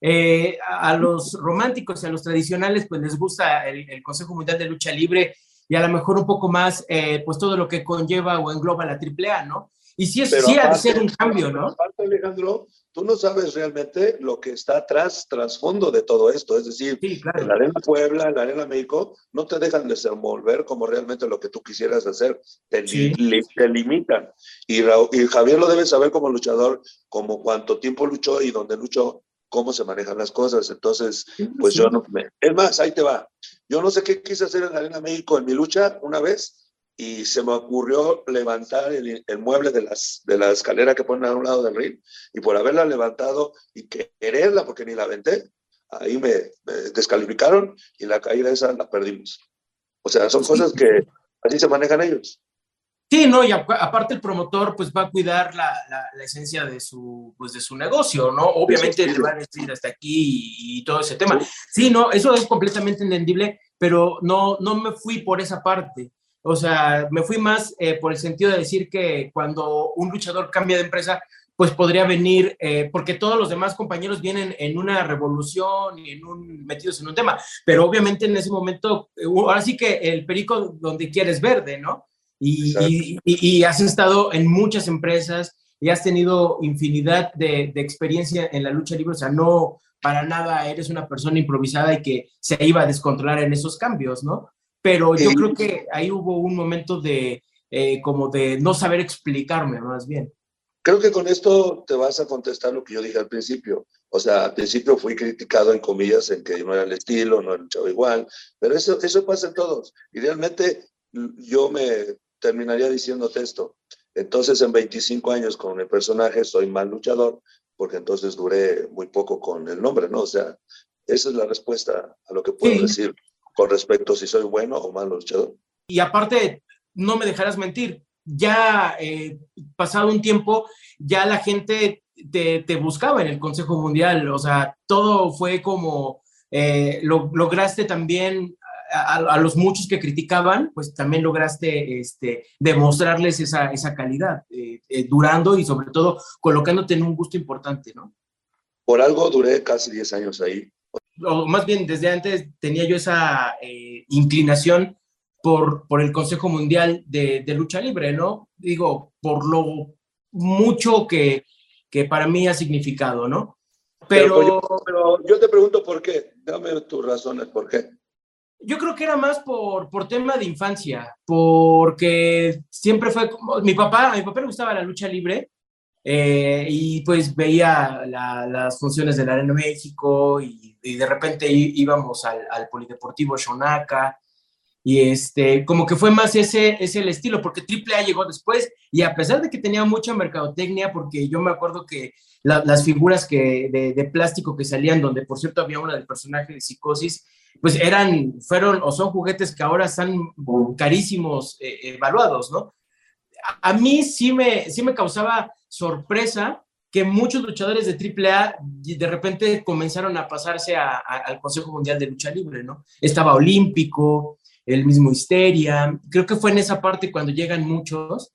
Eh, a, los románticos y a los tradicionales, pues les gusta el, Consejo Mundial de Lucha Libre y a lo mejor un poco más, eh, pues todo lo que conlleva o engloba la AAA, ¿no? Y sí, es, sí ha de ser un cambio, ¿no? Aparte, Alejandro, tú no sabes realmente lo que está atrás, trasfondo de todo esto. Es decir, en la Arena Puebla, en la Arena México, no te dejan desenvolver como realmente lo que tú quisieras hacer. Te, limitan. Y, y Javier lo debe saber como luchador, como cuánto tiempo luchó y dónde luchó, cómo se manejan las cosas. Entonces, pues yo no me... Es más, ahí te va. Yo no sé qué quise hacer en la Arena México en mi lucha una vez y se me ocurrió levantar el, mueble de, las, de la escalera que ponen a un lado del ring y por haberla levantado y quererla porque ni la aventé, ahí me, descalificaron y la caída esa la perdimos. O sea, son cosas que así se manejan ellos. Sí, no, y aparte el promotor pues va a cuidar la, la, esencia de su, pues, de su negocio, ¿no? Obviamente le va a decir hasta aquí y, todo ese tema. Sí. no, eso es completamente entendible, pero no, no me fui por esa parte. O sea, me fui más eh, por el sentido de decir que cuando un luchador cambia de empresa, pues podría venir, eh, porque todos los demás compañeros vienen en una revolución y en un, metidos en un tema, pero obviamente en ese momento, eh, ahora sí que el perico donde quieres verde, ¿no? Y, y, has estado en muchas empresas y has tenido infinidad de, de, experiencia en la lucha libre, o sea, no para nada eres una persona improvisada y que se iba a descontrolar en esos cambios, ¿no? pero yo creo que ahí hubo un momento de eh, como de no saber explicarme más bien. Creo que con esto te vas a contestar lo que yo dije al principio. O sea, al principio fui criticado en comillas en que no era el estilo, no era luchado igual, pero eso, eso pasa en todos. Y realmente yo me terminaría diciéndote esto. Entonces, en 25 años con el personaje soy mal luchador, porque entonces duré muy poco con el nombre, ¿no? O sea, esa es la respuesta a lo que puedo decir con respecto a si soy bueno o malo luchador. Y aparte, no me dejarás mentir, ya eh, pasado un tiempo, ya la gente te, te, buscaba en el Consejo Mundial, o sea, todo fue como, eh, lo, lograste también a, los muchos que criticaban, pues también lograste este, demostrarles esa, esa calidad, eh, durando y sobre todo colocándote en un gusto importante, ¿no? Por algo duré casi 10 años ahí, o más bien desde antes tenía yo esa eh, inclinación por, por el Consejo Mundial de, Lucha Libre, ¿no? Digo, por lo mucho que, que para mí ha significado, ¿no? Pero, pero, yo te pregunto por qué, dame tus razones, ¿por qué? Yo creo que era más por, por tema de infancia, porque siempre fue como, mi papá, a mi papá le gustaba la lucha libre, eh, y pues veía las funciones de la Arena México y, de repente íbamos al, al, Polideportivo Shonaka y este, como que fue más ese, ese el estilo, porque AAA llegó después y a pesar de que tenía mucha mercadotecnia, porque yo me acuerdo que las figuras que, de, plástico que salían, donde por cierto había una del personaje de Psicosis, pues eran, fueron o son juguetes que ahora están carísimos eh, evaluados, ¿no? A, a, mí sí me, sí me causaba sorpresa que muchos luchadores de AAA de repente comenzaron a pasarse al Consejo Mundial de Lucha Libre, ¿no? Estaba Olímpico, el mismo Histeria, creo que fue en esa parte cuando llegan muchos,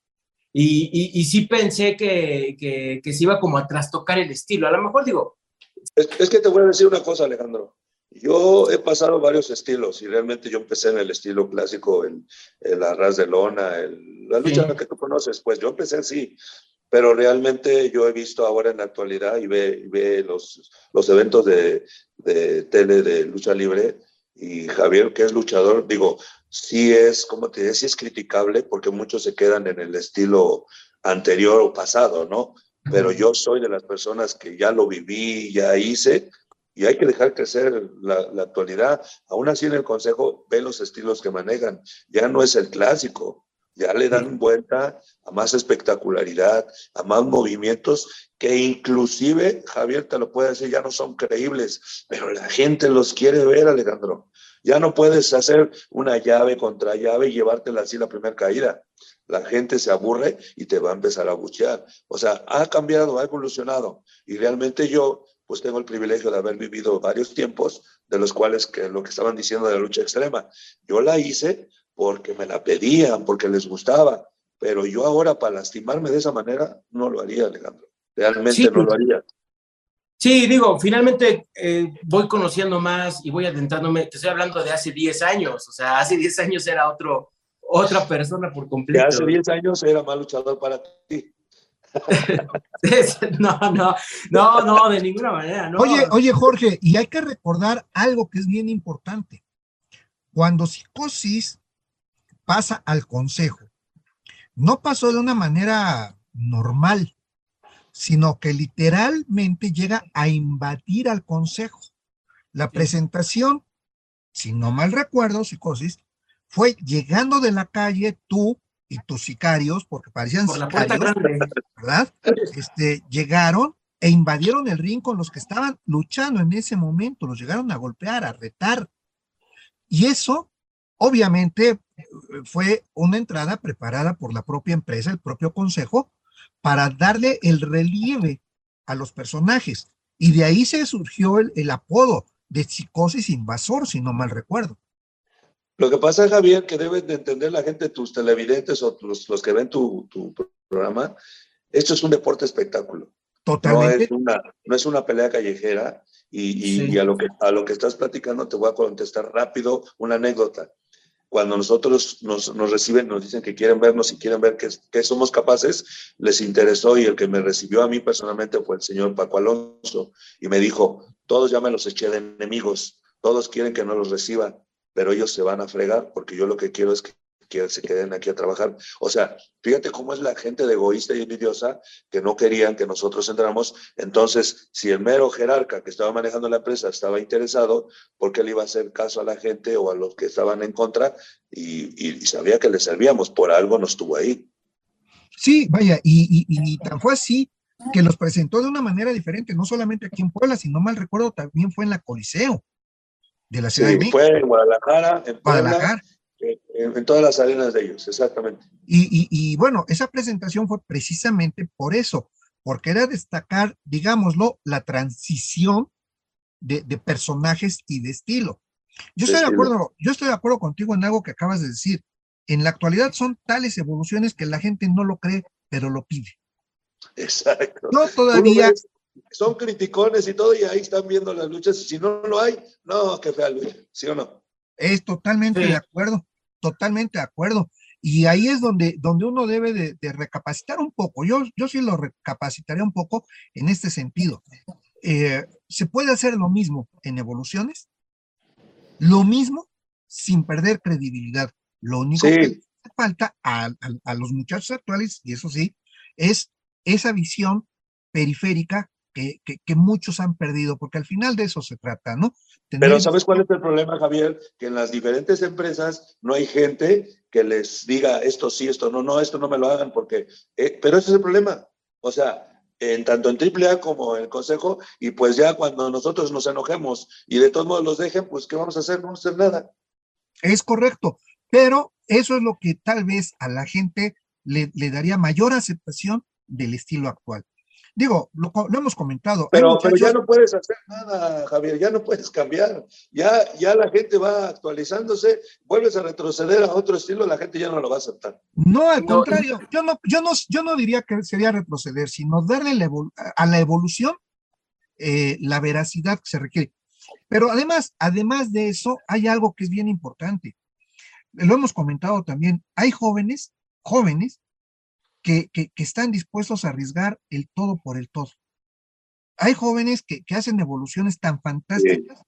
y, y, sí pensé que, que, se iba como a trastocar el estilo, a lo mejor digo... Es, que te voy a decir una cosa, Alejandro. Yo he pasado varios estilos y realmente yo empecé en el estilo clásico, el, el arras de lona, la lucha que tú conoces, pues yo empecé así pero realmente yo he visto ahora en la actualidad y ve, ve los, los eventos de, de, tele de lucha libre y Javier, que es luchador, digo, sí es, como te decía, sí es criticable porque muchos se quedan en el estilo anterior o pasado, ¿no? Pero yo soy de las personas que ya lo viví, ya hice, y hay que dejar crecer la, la, actualidad. Aún así en el Consejo ve los estilos que manejan. Ya no es el clásico, ya le dan vuelta a más espectacularidad, a más movimientos que inclusive, Javier te lo puede decir, ya no son creíbles, pero la gente los quiere ver, Alejandro. Ya no puedes hacer una llave contra llave y llevártela así la primera caída. La gente se aburre y te va a empezar a buchear. O sea, ha cambiado, ha evolucionado. Y realmente yo, pues tengo el privilegio de haber vivido varios tiempos, de los cuales que lo que estaban diciendo de la lucha extrema, yo la hice porque me la pedían, porque les gustaba, pero yo ahora para lastimarme de esa manera no lo haría, Alejandro. Realmente no lo haría. Sí, digo, finalmente eh, voy conociendo más y voy adentrándome, te estoy hablando de hace 10 años, o sea, hace 10 años era otro, otra persona por completo. hace 10 años era mal luchador para ti. [laughs] no, no, no, no, de ninguna manera. No. Oye, oye, Jorge, y hay que recordar algo que es bien importante. Cuando psicosis pasa al consejo, no pasó de una manera normal sino que literalmente llega a invadir al consejo. La presentación, si no mal recuerdo, psicosis, fue llegando de la calle tú y tus sicarios, porque parecían sicarios, ¿verdad? Este, llegaron e invadieron el ring con los que estaban luchando en ese momento, los llegaron a golpear, a retar. Y eso, obviamente, fue una entrada preparada por la propia empresa, el propio consejo, para darle el relieve a los personajes. Y de ahí se surgió el, apodo de psicosis invasor, si no mal recuerdo. Lo que pasa, Javier, que deben de entender la gente, tus televidentes o los, que ven tu, programa, esto es un deporte espectáculo. Totalmente. No es una, no es una pelea callejera y, a, lo que, a lo que estás platicando te voy a contestar rápido una anécdota cuando nosotros nos, nos, reciben, nos dicen que quieren vernos y quieren ver qué, somos capaces, les interesó y el que me recibió a mí personalmente fue el señor Paco Alonso y me dijo, todos ya me los eché de enemigos, todos quieren que no los reciba, pero ellos se van a fregar porque yo lo que quiero es que se queden aquí a trabajar. O sea, fíjate cómo es la gente de egoísta y envidiosa que no querían que nosotros entramos. Entonces, si el mero jerarca que estaba manejando la empresa estaba interesado, ¿por qué le iba a hacer caso a la gente o a los que estaban en contra? Y, sabía que le servíamos, por algo nos tuvo ahí. Sí, vaya, y, y, tan fue así que los presentó de una manera diferente, no solamente aquí en Puebla, sino mal recuerdo, también fue en la Coliseo de la Ciudad de México. Fue en Guadalajara, en Guadalajara en, todas las arenas de ellos, exactamente. Y, bueno, esa presentación fue precisamente por eso, porque era destacar, digámoslo, la transición de, personajes y de estilo. Yo estoy de, acuerdo, yo estoy de acuerdo contigo en algo que acabas de decir. En la actualidad son tales evoluciones que la gente no lo cree, pero lo pide. Exacto. No todavía. Son criticones y todo, y ahí están viendo las luchas, y si no lo hay, no, qué fea lucha, ¿sí o no? Es totalmente de acuerdo totalmente de acuerdo. Y ahí es donde, donde uno debe de, recapacitar un poco. Yo, yo sí lo recapacitaría un poco en este sentido. Eh, ¿Se puede hacer lo mismo en evoluciones? Lo mismo sin perder credibilidad. Lo único que falta a, los muchachos actuales, y eso sí, es esa visión periférica que, que, muchos han perdido, porque al final de eso se trata, ¿no? Pero ¿sabes cuál es el problema, Javier? Que en las diferentes empresas no hay gente que les diga esto sí, esto no, no, esto no me lo hagan, porque, eh, pero ese es el problema. O sea, en tanto en AAA como en el Consejo, y pues ya cuando nosotros nos enojemos y de todos modos los dejen, pues ¿qué vamos a hacer? No vamos a hacer nada. Es correcto, pero eso es lo que tal vez a la gente le, le daría mayor aceptación del estilo actual. Digo, lo, hemos comentado. Pero, ya no puedes hacer nada, Javier, ya no puedes cambiar. Ya, ya la gente va actualizándose, vuelves a retroceder a otro estilo, la gente ya no lo va a aceptar. No, al contrario, yo no, yo no, yo no diría que sería retroceder, sino darle a la evolución eh, la veracidad que se requiere. Pero además, además de eso, hay algo que es bien importante. Lo hemos comentado también. Hay jóvenes, jóvenes que, están dispuestos a arriesgar el todo por el todo. Hay jóvenes que, hacen evoluciones tan fantásticas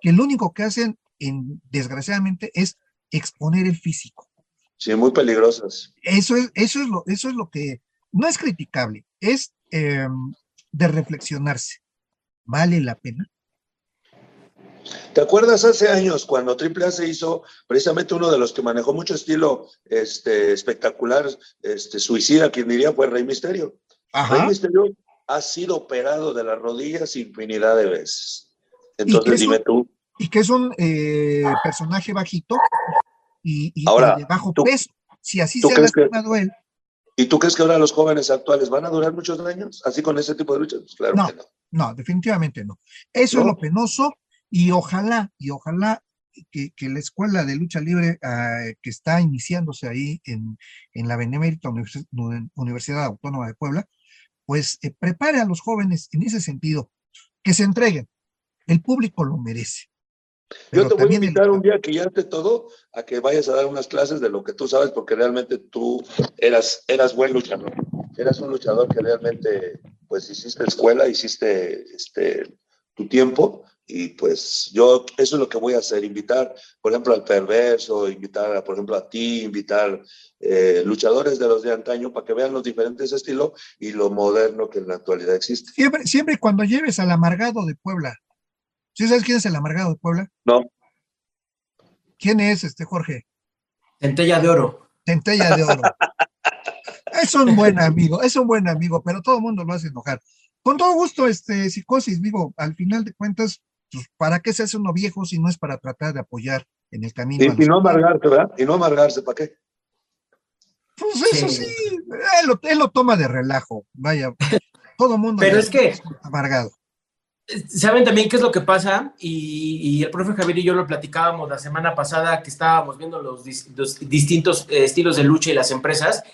que lo único que hacen, en, desgraciadamente, es exponer el físico. Sí, muy peligrosas. Eso es, eso es, lo, eso es lo que no es criticable, es em, de reflexionarse. ¿Vale la pena? ¿Te acuerdas hace años cuando AAA se hizo precisamente uno de los que manejó mucho estilo este, espectacular, este, suicida, quien diría fue Rey Misterio? Rey Misterio ha sido operado de las rodillas infinidad de veces. Entonces dime tú. Y que es un eh, personaje bajito y, de bajo peso. Si así se ha lastimado él, ¿Y tú crees que ahora los jóvenes actuales van a durar muchos años así con ese tipo de luchas? Pues claro No. que no. No, definitivamente no. Eso es lo penoso y ojalá, y ojalá que, que la escuela de lucha libre ah, que está iniciándose ahí en, en la Benemérita Univers- Uni- Universidad Autónoma de Puebla, pues eh, prepare a los jóvenes en ese sentido, que se entreguen. El público lo merece. Yo te voy a el- invitar un día que ya ante todo a que vayas a dar unas clases de lo que tú sabes, porque realmente tú eras, eras buen luchador. Eras un luchador que realmente, pues, hiciste escuela, hiciste este, tu tiempo, y pues yo, eso es lo que voy a hacer, invitar, por ejemplo, al perverso, invitar, a, por ejemplo, a ti, invitar eh, luchadores de los de antaño para que vean los diferentes estilos y lo moderno que en la actualidad existe. Siempre, siempre y cuando lleves al amargado de Puebla. ¿Sí sabes quién es el amargado de Puebla? No, ¿Quién es este Jorge? Centella de oro. Centella de oro. [laughs] Es un buen amigo, es un buen amigo, pero todo el mundo lo hace enojar. Con todo gusto, este, psicosis, digo, al final de cuentas, ¿para qué se hace uno viejo si no es para tratar de apoyar en el camino? y, no amargarse, ¿verdad? Y no amargarse, ¿para qué? Pues eso Sí. sí, él lo, él lo toma de relajo, vaya, todo mundo. Pero es que- amargado. ¿Saben también qué es lo que pasa? Y, y el profe Javier y yo lo platicábamos la semana pasada que estábamos viendo los, dis- los distintos eh, estilos de lucha y las empresas,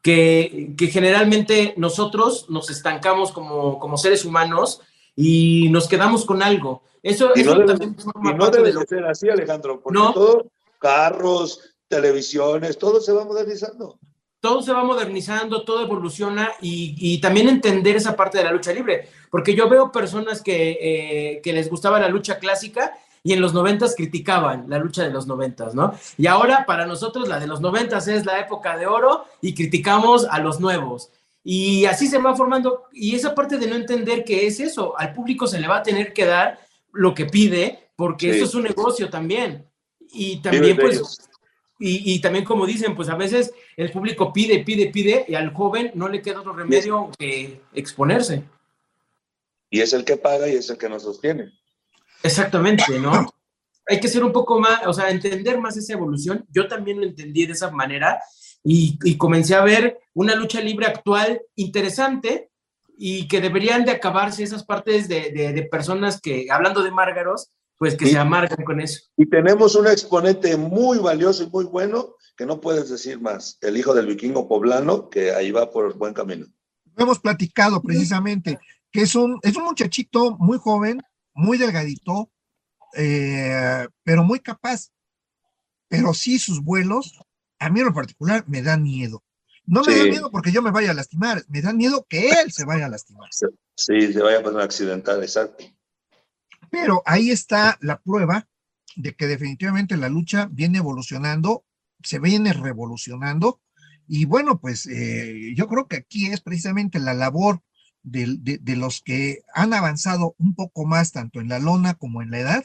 que, que generalmente nosotros nos estancamos como, como seres humanos y nos quedamos con algo. Eso, Y eso no debe, también forma y no debe de lo ser así, Alejandro, porque No. todo, carros, televisiones, todo se va modernizando. todo se va modernizando, todo evoluciona y, y también entender esa parte de la lucha libre, porque yo veo personas que, eh, que les gustaba la lucha clásica y en los noventas criticaban la lucha de los noventas, ¿no? Y ahora para nosotros la de los noventas es la época de oro y criticamos a los nuevos. Y así se va formando, y esa parte de no entender que es eso, al público se le va a tener que dar lo que pide, porque Sí. esto es un negocio también. Y también, Viven pues, y, y también como dicen, pues a veces el público pide, pide, pide y al joven no le queda otro remedio que exponerse. Y es el que paga y es el que nos sostiene. Exactamente, ¿no? Hay que ser un poco más, o sea, entender más esa evolución. Yo también lo entendí de esa manera y, y comencé a ver una lucha libre actual interesante y que deberían de acabarse esas partes de, de- de personas que, hablando de márgaros, pues que se amargan con eso. Y tenemos un exponente muy valioso y muy bueno que no puedes decir más, el hijo del vikingo poblano, que ahí va por buen camino. Hemos platicado precisamente, que es un, es un muchachito muy joven, muy delgadito, eh, pero muy capaz. Pero sí sus vuelos, a mí en lo particular, me dan miedo. No me Sí. da miedo porque yo me vaya a lastimar, me da miedo que él se vaya a lastimar. Sí, se vaya a pasar accidental, exacto. Pero ahí está la prueba de que definitivamente la lucha viene evolucionando, se viene revolucionando. Y bueno, pues eh, yo creo que aquí es precisamente la labor de, de los que han avanzado un poco más, tanto en la lona como en la edad,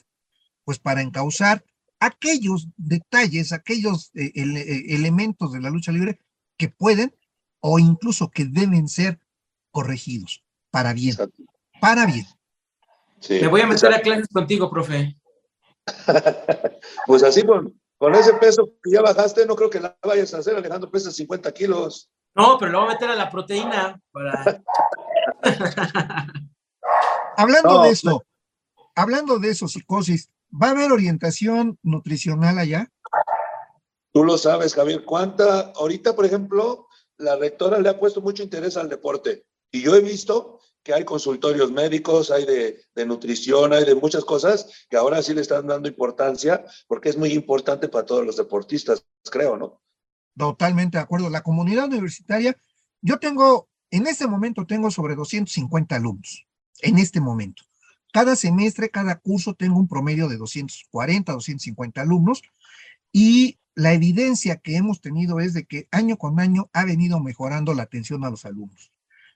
pues para encauzar aquellos detalles, aquellos eh, ele- eh, elementos de la lucha libre que pueden o incluso que deben ser corregidos para bien, exacto. para bien. Sí, Me voy a meter a clases contigo, profe. [laughs] Pues así con, con ese peso que ya bajaste, no creo que la vayas a hacer, Alejandro, pesa 50 kilos. No, pero lo voy a meter a la proteína para... [laughs] Hablando No, de eso, hablando de eso, psicosis, ¿va a haber orientación nutricional allá? Tú lo sabes, Javier. ¿Cuánta? Ahorita, por ejemplo, la rectora le ha puesto mucho interés al deporte. Y yo he visto que hay consultorios médicos, hay de, de nutrición, hay de muchas cosas que ahora sí le están dando importancia porque es muy importante para todos los deportistas, creo, ¿no? Totalmente de acuerdo. La comunidad universitaria, yo tengo, en este momento tengo sobre 250 alumnos, en este momento. Cada semestre, cada curso tengo un promedio de 240, 250 alumnos y la evidencia que hemos tenido es de que año con año ha venido mejorando la atención a los alumnos.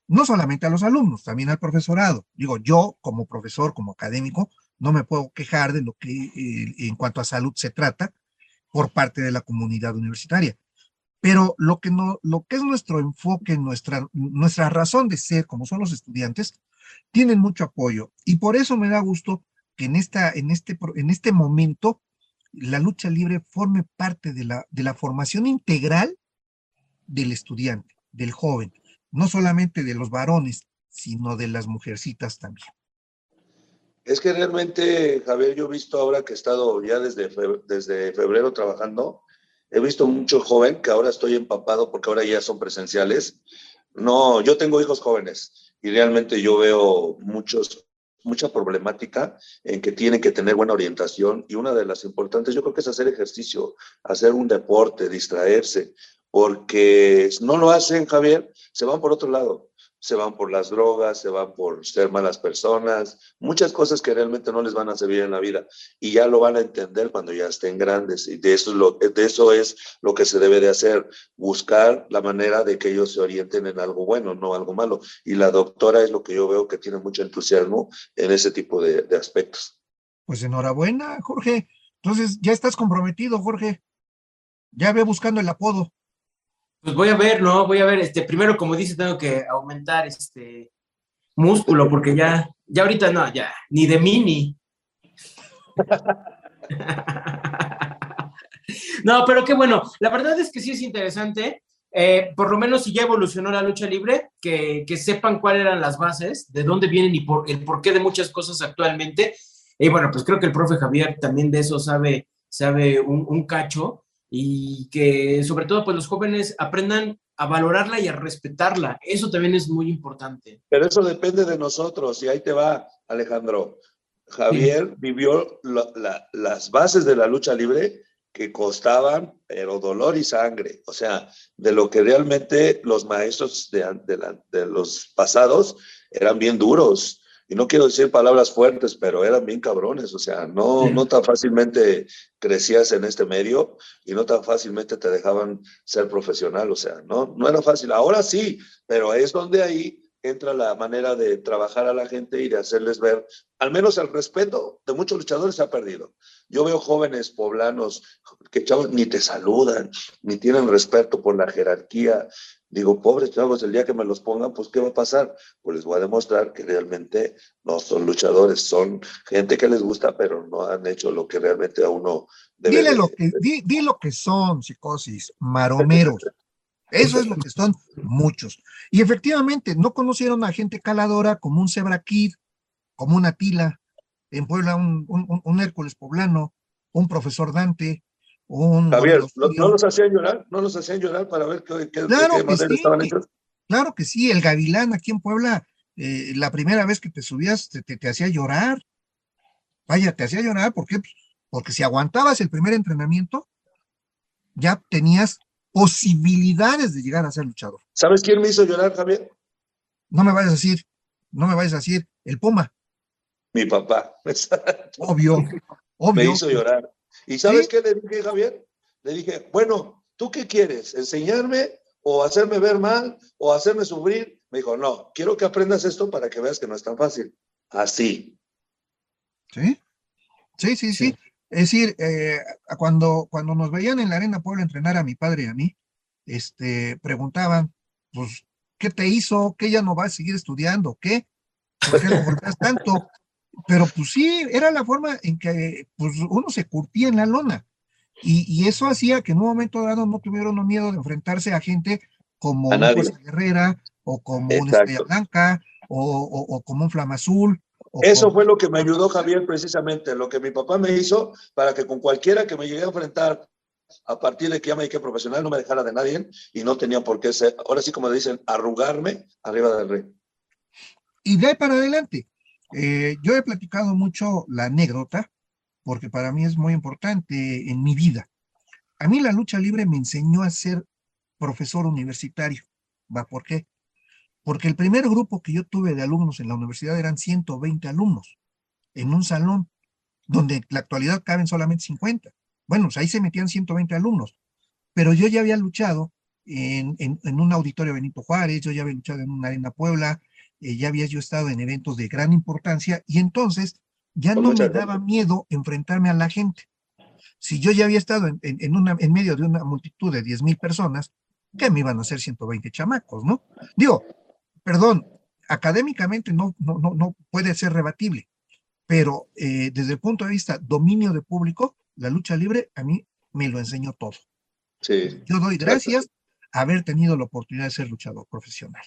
No solamente a los alumnos, también al profesorado. Digo, yo como profesor, como académico, no me puedo quejar de lo que eh, en cuanto a salud se trata por parte de la comunidad universitaria. Pero lo que, no, lo que es nuestro enfoque, nuestra, nuestra razón de ser, como son los estudiantes, tienen mucho apoyo. Y por eso me da gusto que en, esta, en, este, en este momento la lucha libre forme parte de la, de la formación integral del estudiante. del joven, no solamente de los varones, sino de las mujercitas también. Es que realmente, Javier, yo he visto ahora que he estado ya desde desde febrero trabajando, he visto mucho joven que ahora estoy empapado porque ahora ya son presenciales. No, yo tengo hijos jóvenes y realmente yo veo muchos mucha problemática en que tienen que tener buena orientación y una de las importantes yo creo que es hacer ejercicio, hacer un deporte, distraerse, porque no lo hacen, Javier, se van por otro lado se van por las drogas, se van por ser malas personas, muchas cosas que realmente no les van a servir en la vida y ya lo van a entender cuando ya estén grandes y de eso es lo, de eso es lo que se debe de hacer, buscar la manera de que ellos se orienten en algo bueno, no algo malo. Y la doctora es lo que yo veo que tiene mucho entusiasmo en ese tipo de, de aspectos. Pues enhorabuena, Jorge. Entonces ya estás comprometido, Jorge. Ya ve buscando el apodo. Pues voy a ver, ¿no? Voy a ver, este, primero, como dice, tengo que aumentar este músculo, porque ya, ya ahorita no, ya, ni de mini. [laughs] no, pero qué bueno. La verdad es que sí es interesante. Eh, por lo menos si ya evolucionó la lucha libre, que, que, sepan cuáles eran las bases, de dónde vienen y por, el porqué de muchas cosas actualmente. Y bueno, pues creo que el profe Javier también de eso sabe, sabe un, un cacho y que sobre todo pues los jóvenes aprendan a valorarla y a respetarla. Eso también es muy importante. Pero eso depende de nosotros y ahí te va, Alejandro. Javier vivió las bases de la lucha libre que costaban, pero dolor y sangre. O sea, de lo que realmente los maestros de, de los pasados eran bien duros y no quiero decir palabras fuertes, pero eran bien cabrones, o sea, no, no tan fácilmente crecías en este medio y no tan fácilmente te dejaban ser profesional, o sea, no, no era fácil. Ahora sí, pero es donde ahí entra la manera de trabajar a la gente y de hacerles ver, al menos el respeto de muchos luchadores se ha perdido. Yo veo jóvenes poblanos que chavos ni te saludan, ni tienen respeto por la jerarquía. Digo, pobres chavos, el día que me los pongan, pues ¿qué va a pasar? Pues les voy a demostrar que realmente no son luchadores, son gente que les gusta, pero no han hecho lo que realmente a uno debe Dile lo que, di, di lo que son, psicosis, maromeros. Eso es lo que son muchos. Y efectivamente, no conocieron a gente caladora como un Zebra Kid, como un Atila, en Puebla un, un, Hércules poblano, un profesor Dante, un... Javier, ¿no, los hacían llorar? ¿No los hacían llorar para ver qué, qué, claro qué que sí, estaban hechos? Claro que sí, el Gavilán aquí en Puebla, eh, la primera vez que te subías te, te, te, hacía llorar. Vaya, te hacía llorar, ¿por qué? Porque si aguantabas el primer entrenamiento, ya tenías posibilidades de llegar a ser luchador. ¿Sabes quién me hizo llorar, Javier? No me vayas a decir, no me vayas a decir, el Puma. Mi papá. [laughs] Obvio, obvio. Me hizo llorar. ¿Y sabes qué le dije, Javier? Le dije, bueno, ¿tú qué quieres? ¿Enseñarme o hacerme ver mal o hacerme sufrir? Me dijo, no, quiero que aprendas esto para que veas que no es tan fácil. Así. Sí, sí, sí, sí. Es decir, eh, cuando, cuando nos veían en la Arena Puebla entrenar a mi padre y a mí, este, preguntaban, pues, ¿qué te hizo? ¿Qué ya no vas a seguir estudiando? ¿Qué? ¿Por qué lo golpeas tanto? Pero pues sí, era la forma en que pues, uno se curtía en la lona. Y, y eso hacía que en un momento dado no tuvieran miedo de enfrentarse a gente como una Guerrera o como una Estrella Blanca o, o, o como un Flama Azul eso fue lo que me ayudó Javier precisamente, lo que mi papá me hizo para que con cualquiera que me llegue a enfrentar a partir de que ya me dediqué profesional no me dejara de nadie y no tenía por qué ser, ahora sí como dicen, arrugarme arriba del rey. Y de ahí para adelante, eh, yo he platicado mucho la anécdota porque para mí es muy importante en mi vida. A mí la lucha libre me enseñó a ser profesor universitario. ¿Va por qué? Porque el primer grupo que yo tuve de alumnos en la universidad eran 120 alumnos en un salón donde en la actualidad caben solamente 50. Bueno, pues ahí se metían 120 alumnos, pero yo ya había luchado en, en, un auditorio Benito Juárez, yo ya había luchado en una arena Puebla, eh, ya había yo estado en eventos de gran importancia y entonces ya no me daba miedo enfrentarme a la gente. Si yo ya había estado en, en, una, en medio de una multitud de 10 mil personas, ¿qué me iban a hacer 120 chamacos, no? Digo, perdón, académicamente no, no, no, no puede ser rebatible, pero eh, desde el punto de vista dominio de público, la lucha libre a mí me lo enseñó todo. Sí. Yo doy gracias haber tenido la oportunidad de ser luchador profesional.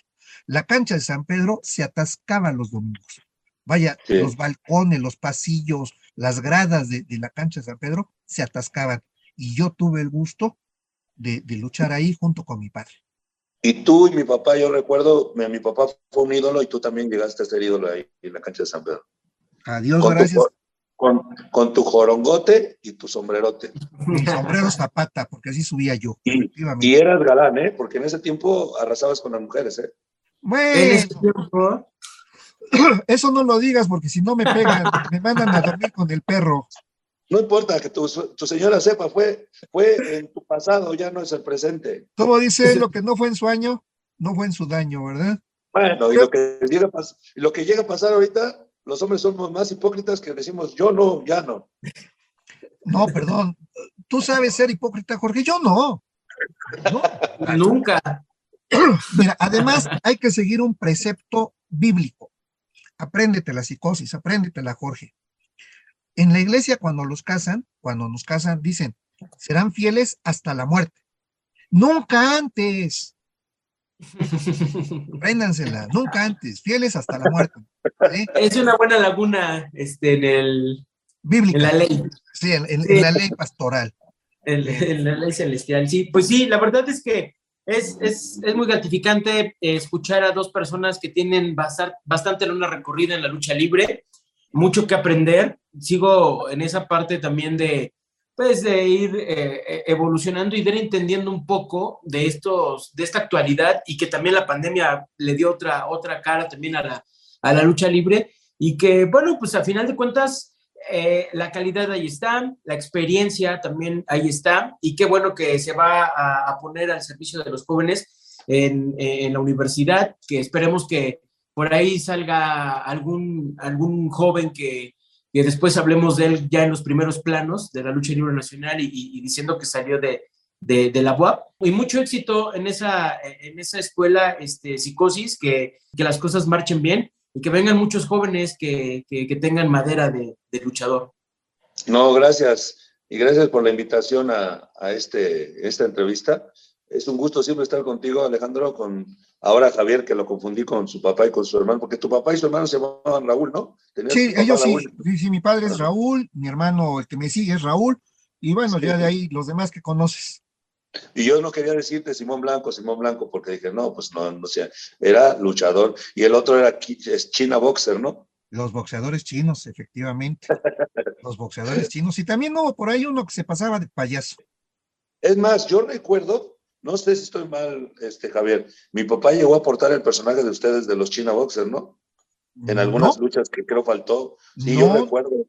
La cancha de San Pedro se atascaba los domingos. Vaya, los balcones, los pasillos, las gradas de, la cancha de San Pedro se atascaban. Y yo tuve el gusto de, luchar ahí junto con mi padre. Y tú y mi papá, yo recuerdo, mi, papá fue un ídolo y tú también llegaste a ser ídolo ahí en la cancha de San Pedro. Adiós, gracias. con, tu jorongote y tu sombrerote. Mi sombrero zapata, porque así subía yo. Y, y, eras galán, ¿eh? Porque en ese tiempo arrasabas con las mujeres, ¿eh? Bueno, [clears throat] eso no lo digas porque si no me pegan, me mandan a dormir con el perro. No importa que tu, señora sepa, fue, fue en tu pasado, ya no es el presente. Como dice, lo que no fue en su año, no fue en su daño, ¿verdad? Bueno, y lo que llega a, lo que llega a pasar ahorita, los hombres somos más hipócritas que decimos yo no, ya no. No, perdón. Tú sabes ser hipócrita, Jorge, yo no. [laughs] Nunca. [clears throat] Mira, además hay que seguir un precepto bíblico. Apréndete la psicosis, apréndetela, Jorge. En la iglesia, cuando los casan, cuando nos casan, dicen, serán fieles hasta la muerte. Nunca antes. [laughs] Préndansela, nunca antes, fieles hasta la muerte. Es una buena laguna este, en el. En la ley. Sí, en, la ley pastoral. en, la ley celestial, sí. Pues sí, la verdad es que es, es, es, muy gratificante eh, escuchar a dos personas que tienen bastante, en una recorrida en la lucha libre, mucho que aprender. Sigo en esa parte también de, pues, de ir eh, e, evolucionando y de ir entendiendo un poco de, estos, de esta actualidad y que también la pandemia le dio otra, otra cara también a la, a la lucha libre y que, bueno, pues a final de cuentas eh, la calidad ahí está, la experiencia también ahí está, y qué bueno que se va a, poner al servicio de los jóvenes en, la universidad, que esperemos que por ahí salga algún, algún joven que, después hablemos de él ya en los primeros planos de la lucha libre nacional y, diciendo que salió de, de, la UAP. Y mucho éxito en esa, en esa escuela, este, Psicosis, que, que las cosas marchen bien y que vengan muchos jóvenes que, que, tengan madera de, de, luchador. No, gracias. Y gracias por la invitación a, a, este, esta entrevista. Es un gusto siempre estar contigo, Alejandro, con ahora Javier, que lo confundí con su papá y con su hermano, porque tu papá y su hermano se llamaban Raúl, ¿no? Sí, ellos sí, sí, mi padre es Raúl, mi hermano, el que me sigue es Raúl, y bueno, ya de ahí los demás que conoces. Y yo no quería decirte Simón Blanco, Simón Blanco, porque dije, no, pues no, no sé, era luchador. Y el otro era China Boxer, ¿no? Los boxeadores chinos, efectivamente. [laughs] Los boxeadores chinos. Y también hubo por ahí uno que se pasaba de payaso. Es más, yo recuerdo, no sé si estoy mal, este Javier, mi papá llegó a aportar el personaje de ustedes de los China Boxer, ¿no? En algunas luchas que creo faltó. Sí, yo recuerdo.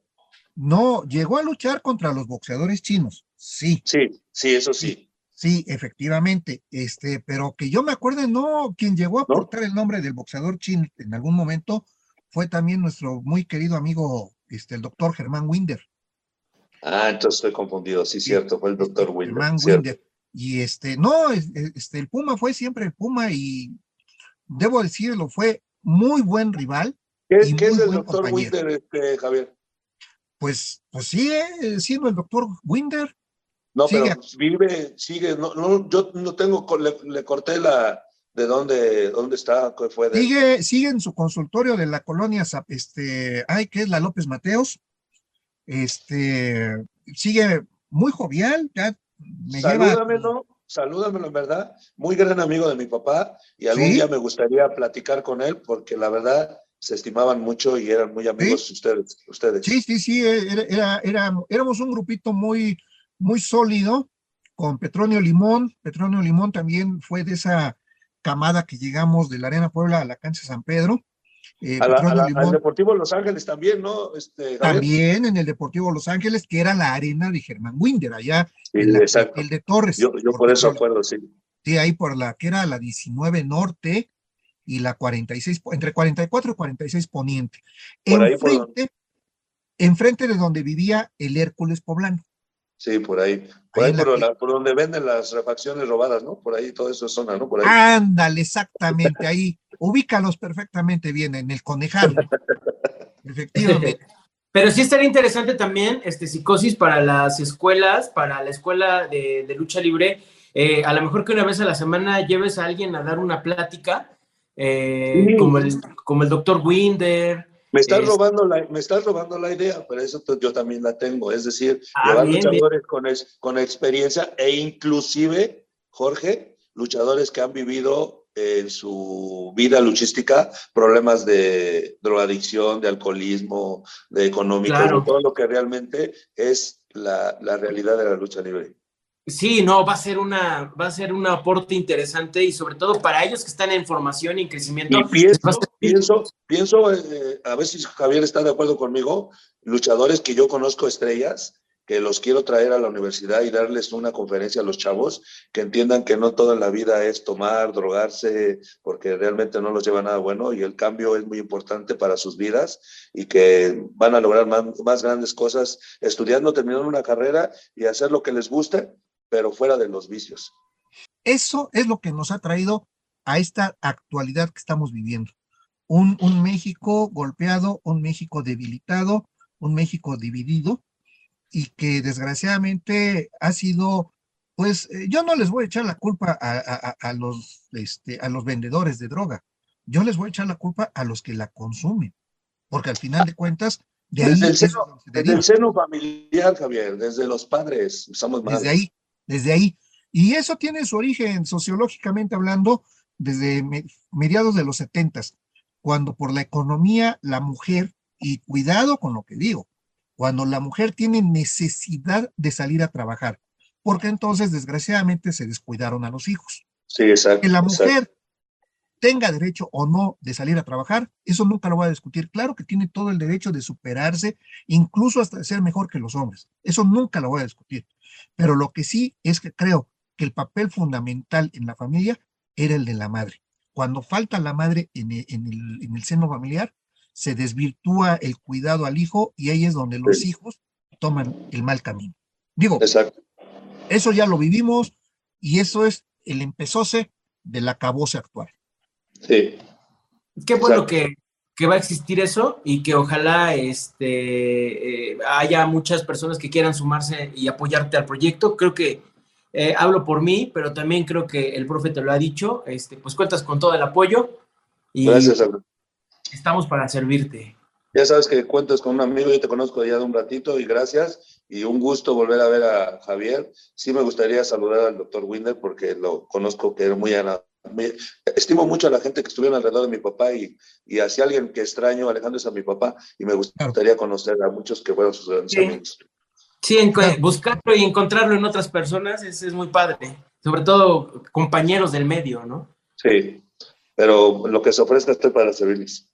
No, llegó a luchar contra los boxeadores chinos, sí. Sí, sí, eso sí. Sí, efectivamente, este, pero que yo me acuerde, no, quien llegó a aportar el nombre del boxeador chin en algún momento fue también nuestro muy querido amigo, este, el doctor Germán Winder. Ah, entonces estoy confundido, sí, cierto, fue el doctor Winder. Germán Winder. Y este, no, este, el Puma fue siempre el Puma y debo decirlo, fue muy buen rival. ¿Qué, es el doctor Winder, este, Javier? Pues, pues sigue siendo el doctor Winder. No, pero vive, sigue, no, no, yo no tengo, le, corté la, de dónde, dónde está, qué fue. Sigue, sigue en su consultorio de la colonia, este, ay, que es la López Mateos, este, sigue muy jovial, ya me salúdamelo, salúdamelo en verdad, muy gran amigo de mi papá, y algún día me gustaría platicar con él, porque la verdad se estimaban mucho y eran muy amigos ustedes, ustedes. Sí, sí, sí, era, era, éramos un grupito muy, muy sólido con Petronio Limón. Petronio Limón también fue de esa camada que llegamos de la Arena Puebla a la cancha San Pedro. Eh, al Deportivo Los Ángeles también, ¿no? Este, también en el Deportivo Los Ángeles, que era la arena de Germán Winder, allá en el de Torres. Yo, por, eso acuerdo, sí. Sí, ahí por la que era la 19 Norte y la 46, entre 44 y 46 Poniente. enfrente, enfrente de donde vivía el Hércules Poblano. Sí, por ahí. Por ahí, por, donde venden las refacciones robadas, ¿no? Por ahí, toda esa zona, ¿no? Por ahí. Ándale, exactamente, ahí. Ubícalos perfectamente bien en el conejal. [laughs] Efectivamente. Pero sí estaría interesante también, este, psicosis para las escuelas, para la escuela de, lucha libre, eh, a lo mejor que una vez a la semana lleves a alguien a dar una plática, eh, como, el, como el doctor Winder. Me estás, robando la, me estás robando la idea, pero eso yo también la tengo. Es decir, ah, llevar luchadores Con, con experiencia e inclusive, Jorge, luchadores que han vivido en su vida luchística problemas de drogadicción, de alcoholismo, de económico, todo lo que realmente es la, la, realidad de la lucha libre. Sí, no, va a ser una, va a ser un aporte interesante y sobre todo para ellos que están en formación y en crecimiento. Y pienso, pienso, pienso eh, a ver si Javier está de acuerdo conmigo, luchadores que yo conozco estrellas, que los quiero traer a la universidad y darles una conferencia a los chavos, que entiendan que no toda la vida es tomar, drogarse, porque realmente no los lleva nada bueno y el cambio es muy importante para sus vidas y que van a lograr más, más grandes cosas estudiando, terminando una carrera y hacer lo que les guste, pero fuera de los vicios. Eso es lo que nos ha traído a esta actualidad que estamos viviendo. Un, un México golpeado, un México debilitado, un México dividido, y que desgraciadamente ha sido, pues eh, yo no les voy a echar la culpa a, los, este, a los vendedores de droga, yo les voy a echar la culpa a los que la consumen, porque al final de cuentas, de desde, el seno, desde el seno familiar, Javier, desde los padres, somos Desde ahí, desde ahí. Y eso tiene su origen sociológicamente hablando desde mediados de los setentas, cuando por la economía la mujer, y cuidado con lo que digo, cuando la mujer tiene necesidad de salir a trabajar, porque entonces desgraciadamente se descuidaron a los hijos. Sí, exacto. Que la mujer tenga derecho o no de salir a trabajar, eso nunca lo voy a discutir. Claro que tiene todo el derecho de superarse, incluso hasta de ser mejor que los hombres. Eso nunca lo voy a discutir. Pero lo que sí es que creo que el papel fundamental en la familia era el de la madre. Cuando falta la madre en el, en el seno familiar, se desvirtúa el cuidado al hijo y ahí es donde los hijos toman el mal camino. Digo, eso ya lo vivimos y eso es el empezóse del acabose actual. Sí. Qué bueno que, va a existir eso y que ojalá este, eh, haya muchas personas que quieran sumarse y apoyarte al proyecto. Creo que eh, hablo por mí, pero también creo que el profe te lo ha dicho. Este, pues cuentas con todo el apoyo. Y, Gracias, Álvaro. Estamos para servirte. Ya sabes que cuentas con un amigo, yo te conozco ya de un ratito y gracias. Y un gusto volver a ver a Javier. Sí me gustaría saludar al doctor Winder porque lo conozco que era muy, estimo mucho a la gente que estuvieron alrededor de mi papá y, y hacia alguien que extraño, Alejandro es a mi papá y me gustaría conocer a muchos que fueron sus grandes amigos. Sí, buscarlo y encontrarlo en otras personas es, es muy padre, sobre todo compañeros del medio, ¿no? Sí, pero lo que se ofrezca estoy para servirles.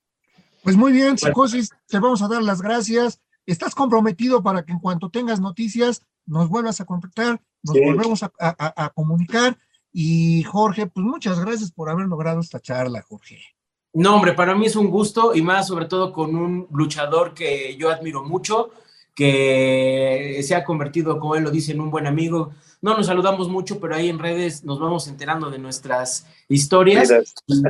Pues muy bien, Psicosis, te vamos a dar las gracias. Estás comprometido para que en cuanto tengas noticias nos vuelvas a contactar, nos volvemos a, comunicar. Y Jorge, pues muchas gracias por haber logrado esta charla, Jorge. No, hombre, para mí es un gusto y más sobre todo con un luchador que yo admiro mucho, que se ha convertido, como él lo dice, en un buen amigo no nos saludamos mucho, pero ahí en redes nos vamos enterando de nuestras historias.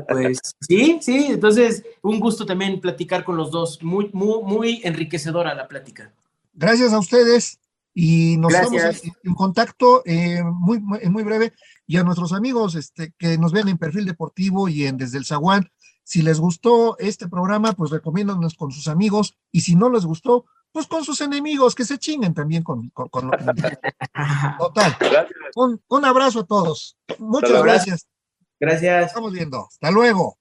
pues sí, sí, entonces un gusto también platicar con los dos, muy, muy, muy enriquecedora la plática. Gracias a ustedes y nos estamos en, contacto eh, muy, muy, breve y a nuestros amigos este, que nos ven en Perfil Deportivo y en Desde el Zaguán. Si les gustó este programa, pues recomiéndanos con sus amigos y si no les gustó, pues con sus enemigos, que se chinguen también con, con, lo que... [laughs] Total. Un, un, abrazo a todos. Muchas gracias. Gracias. Estamos viendo. Hasta luego.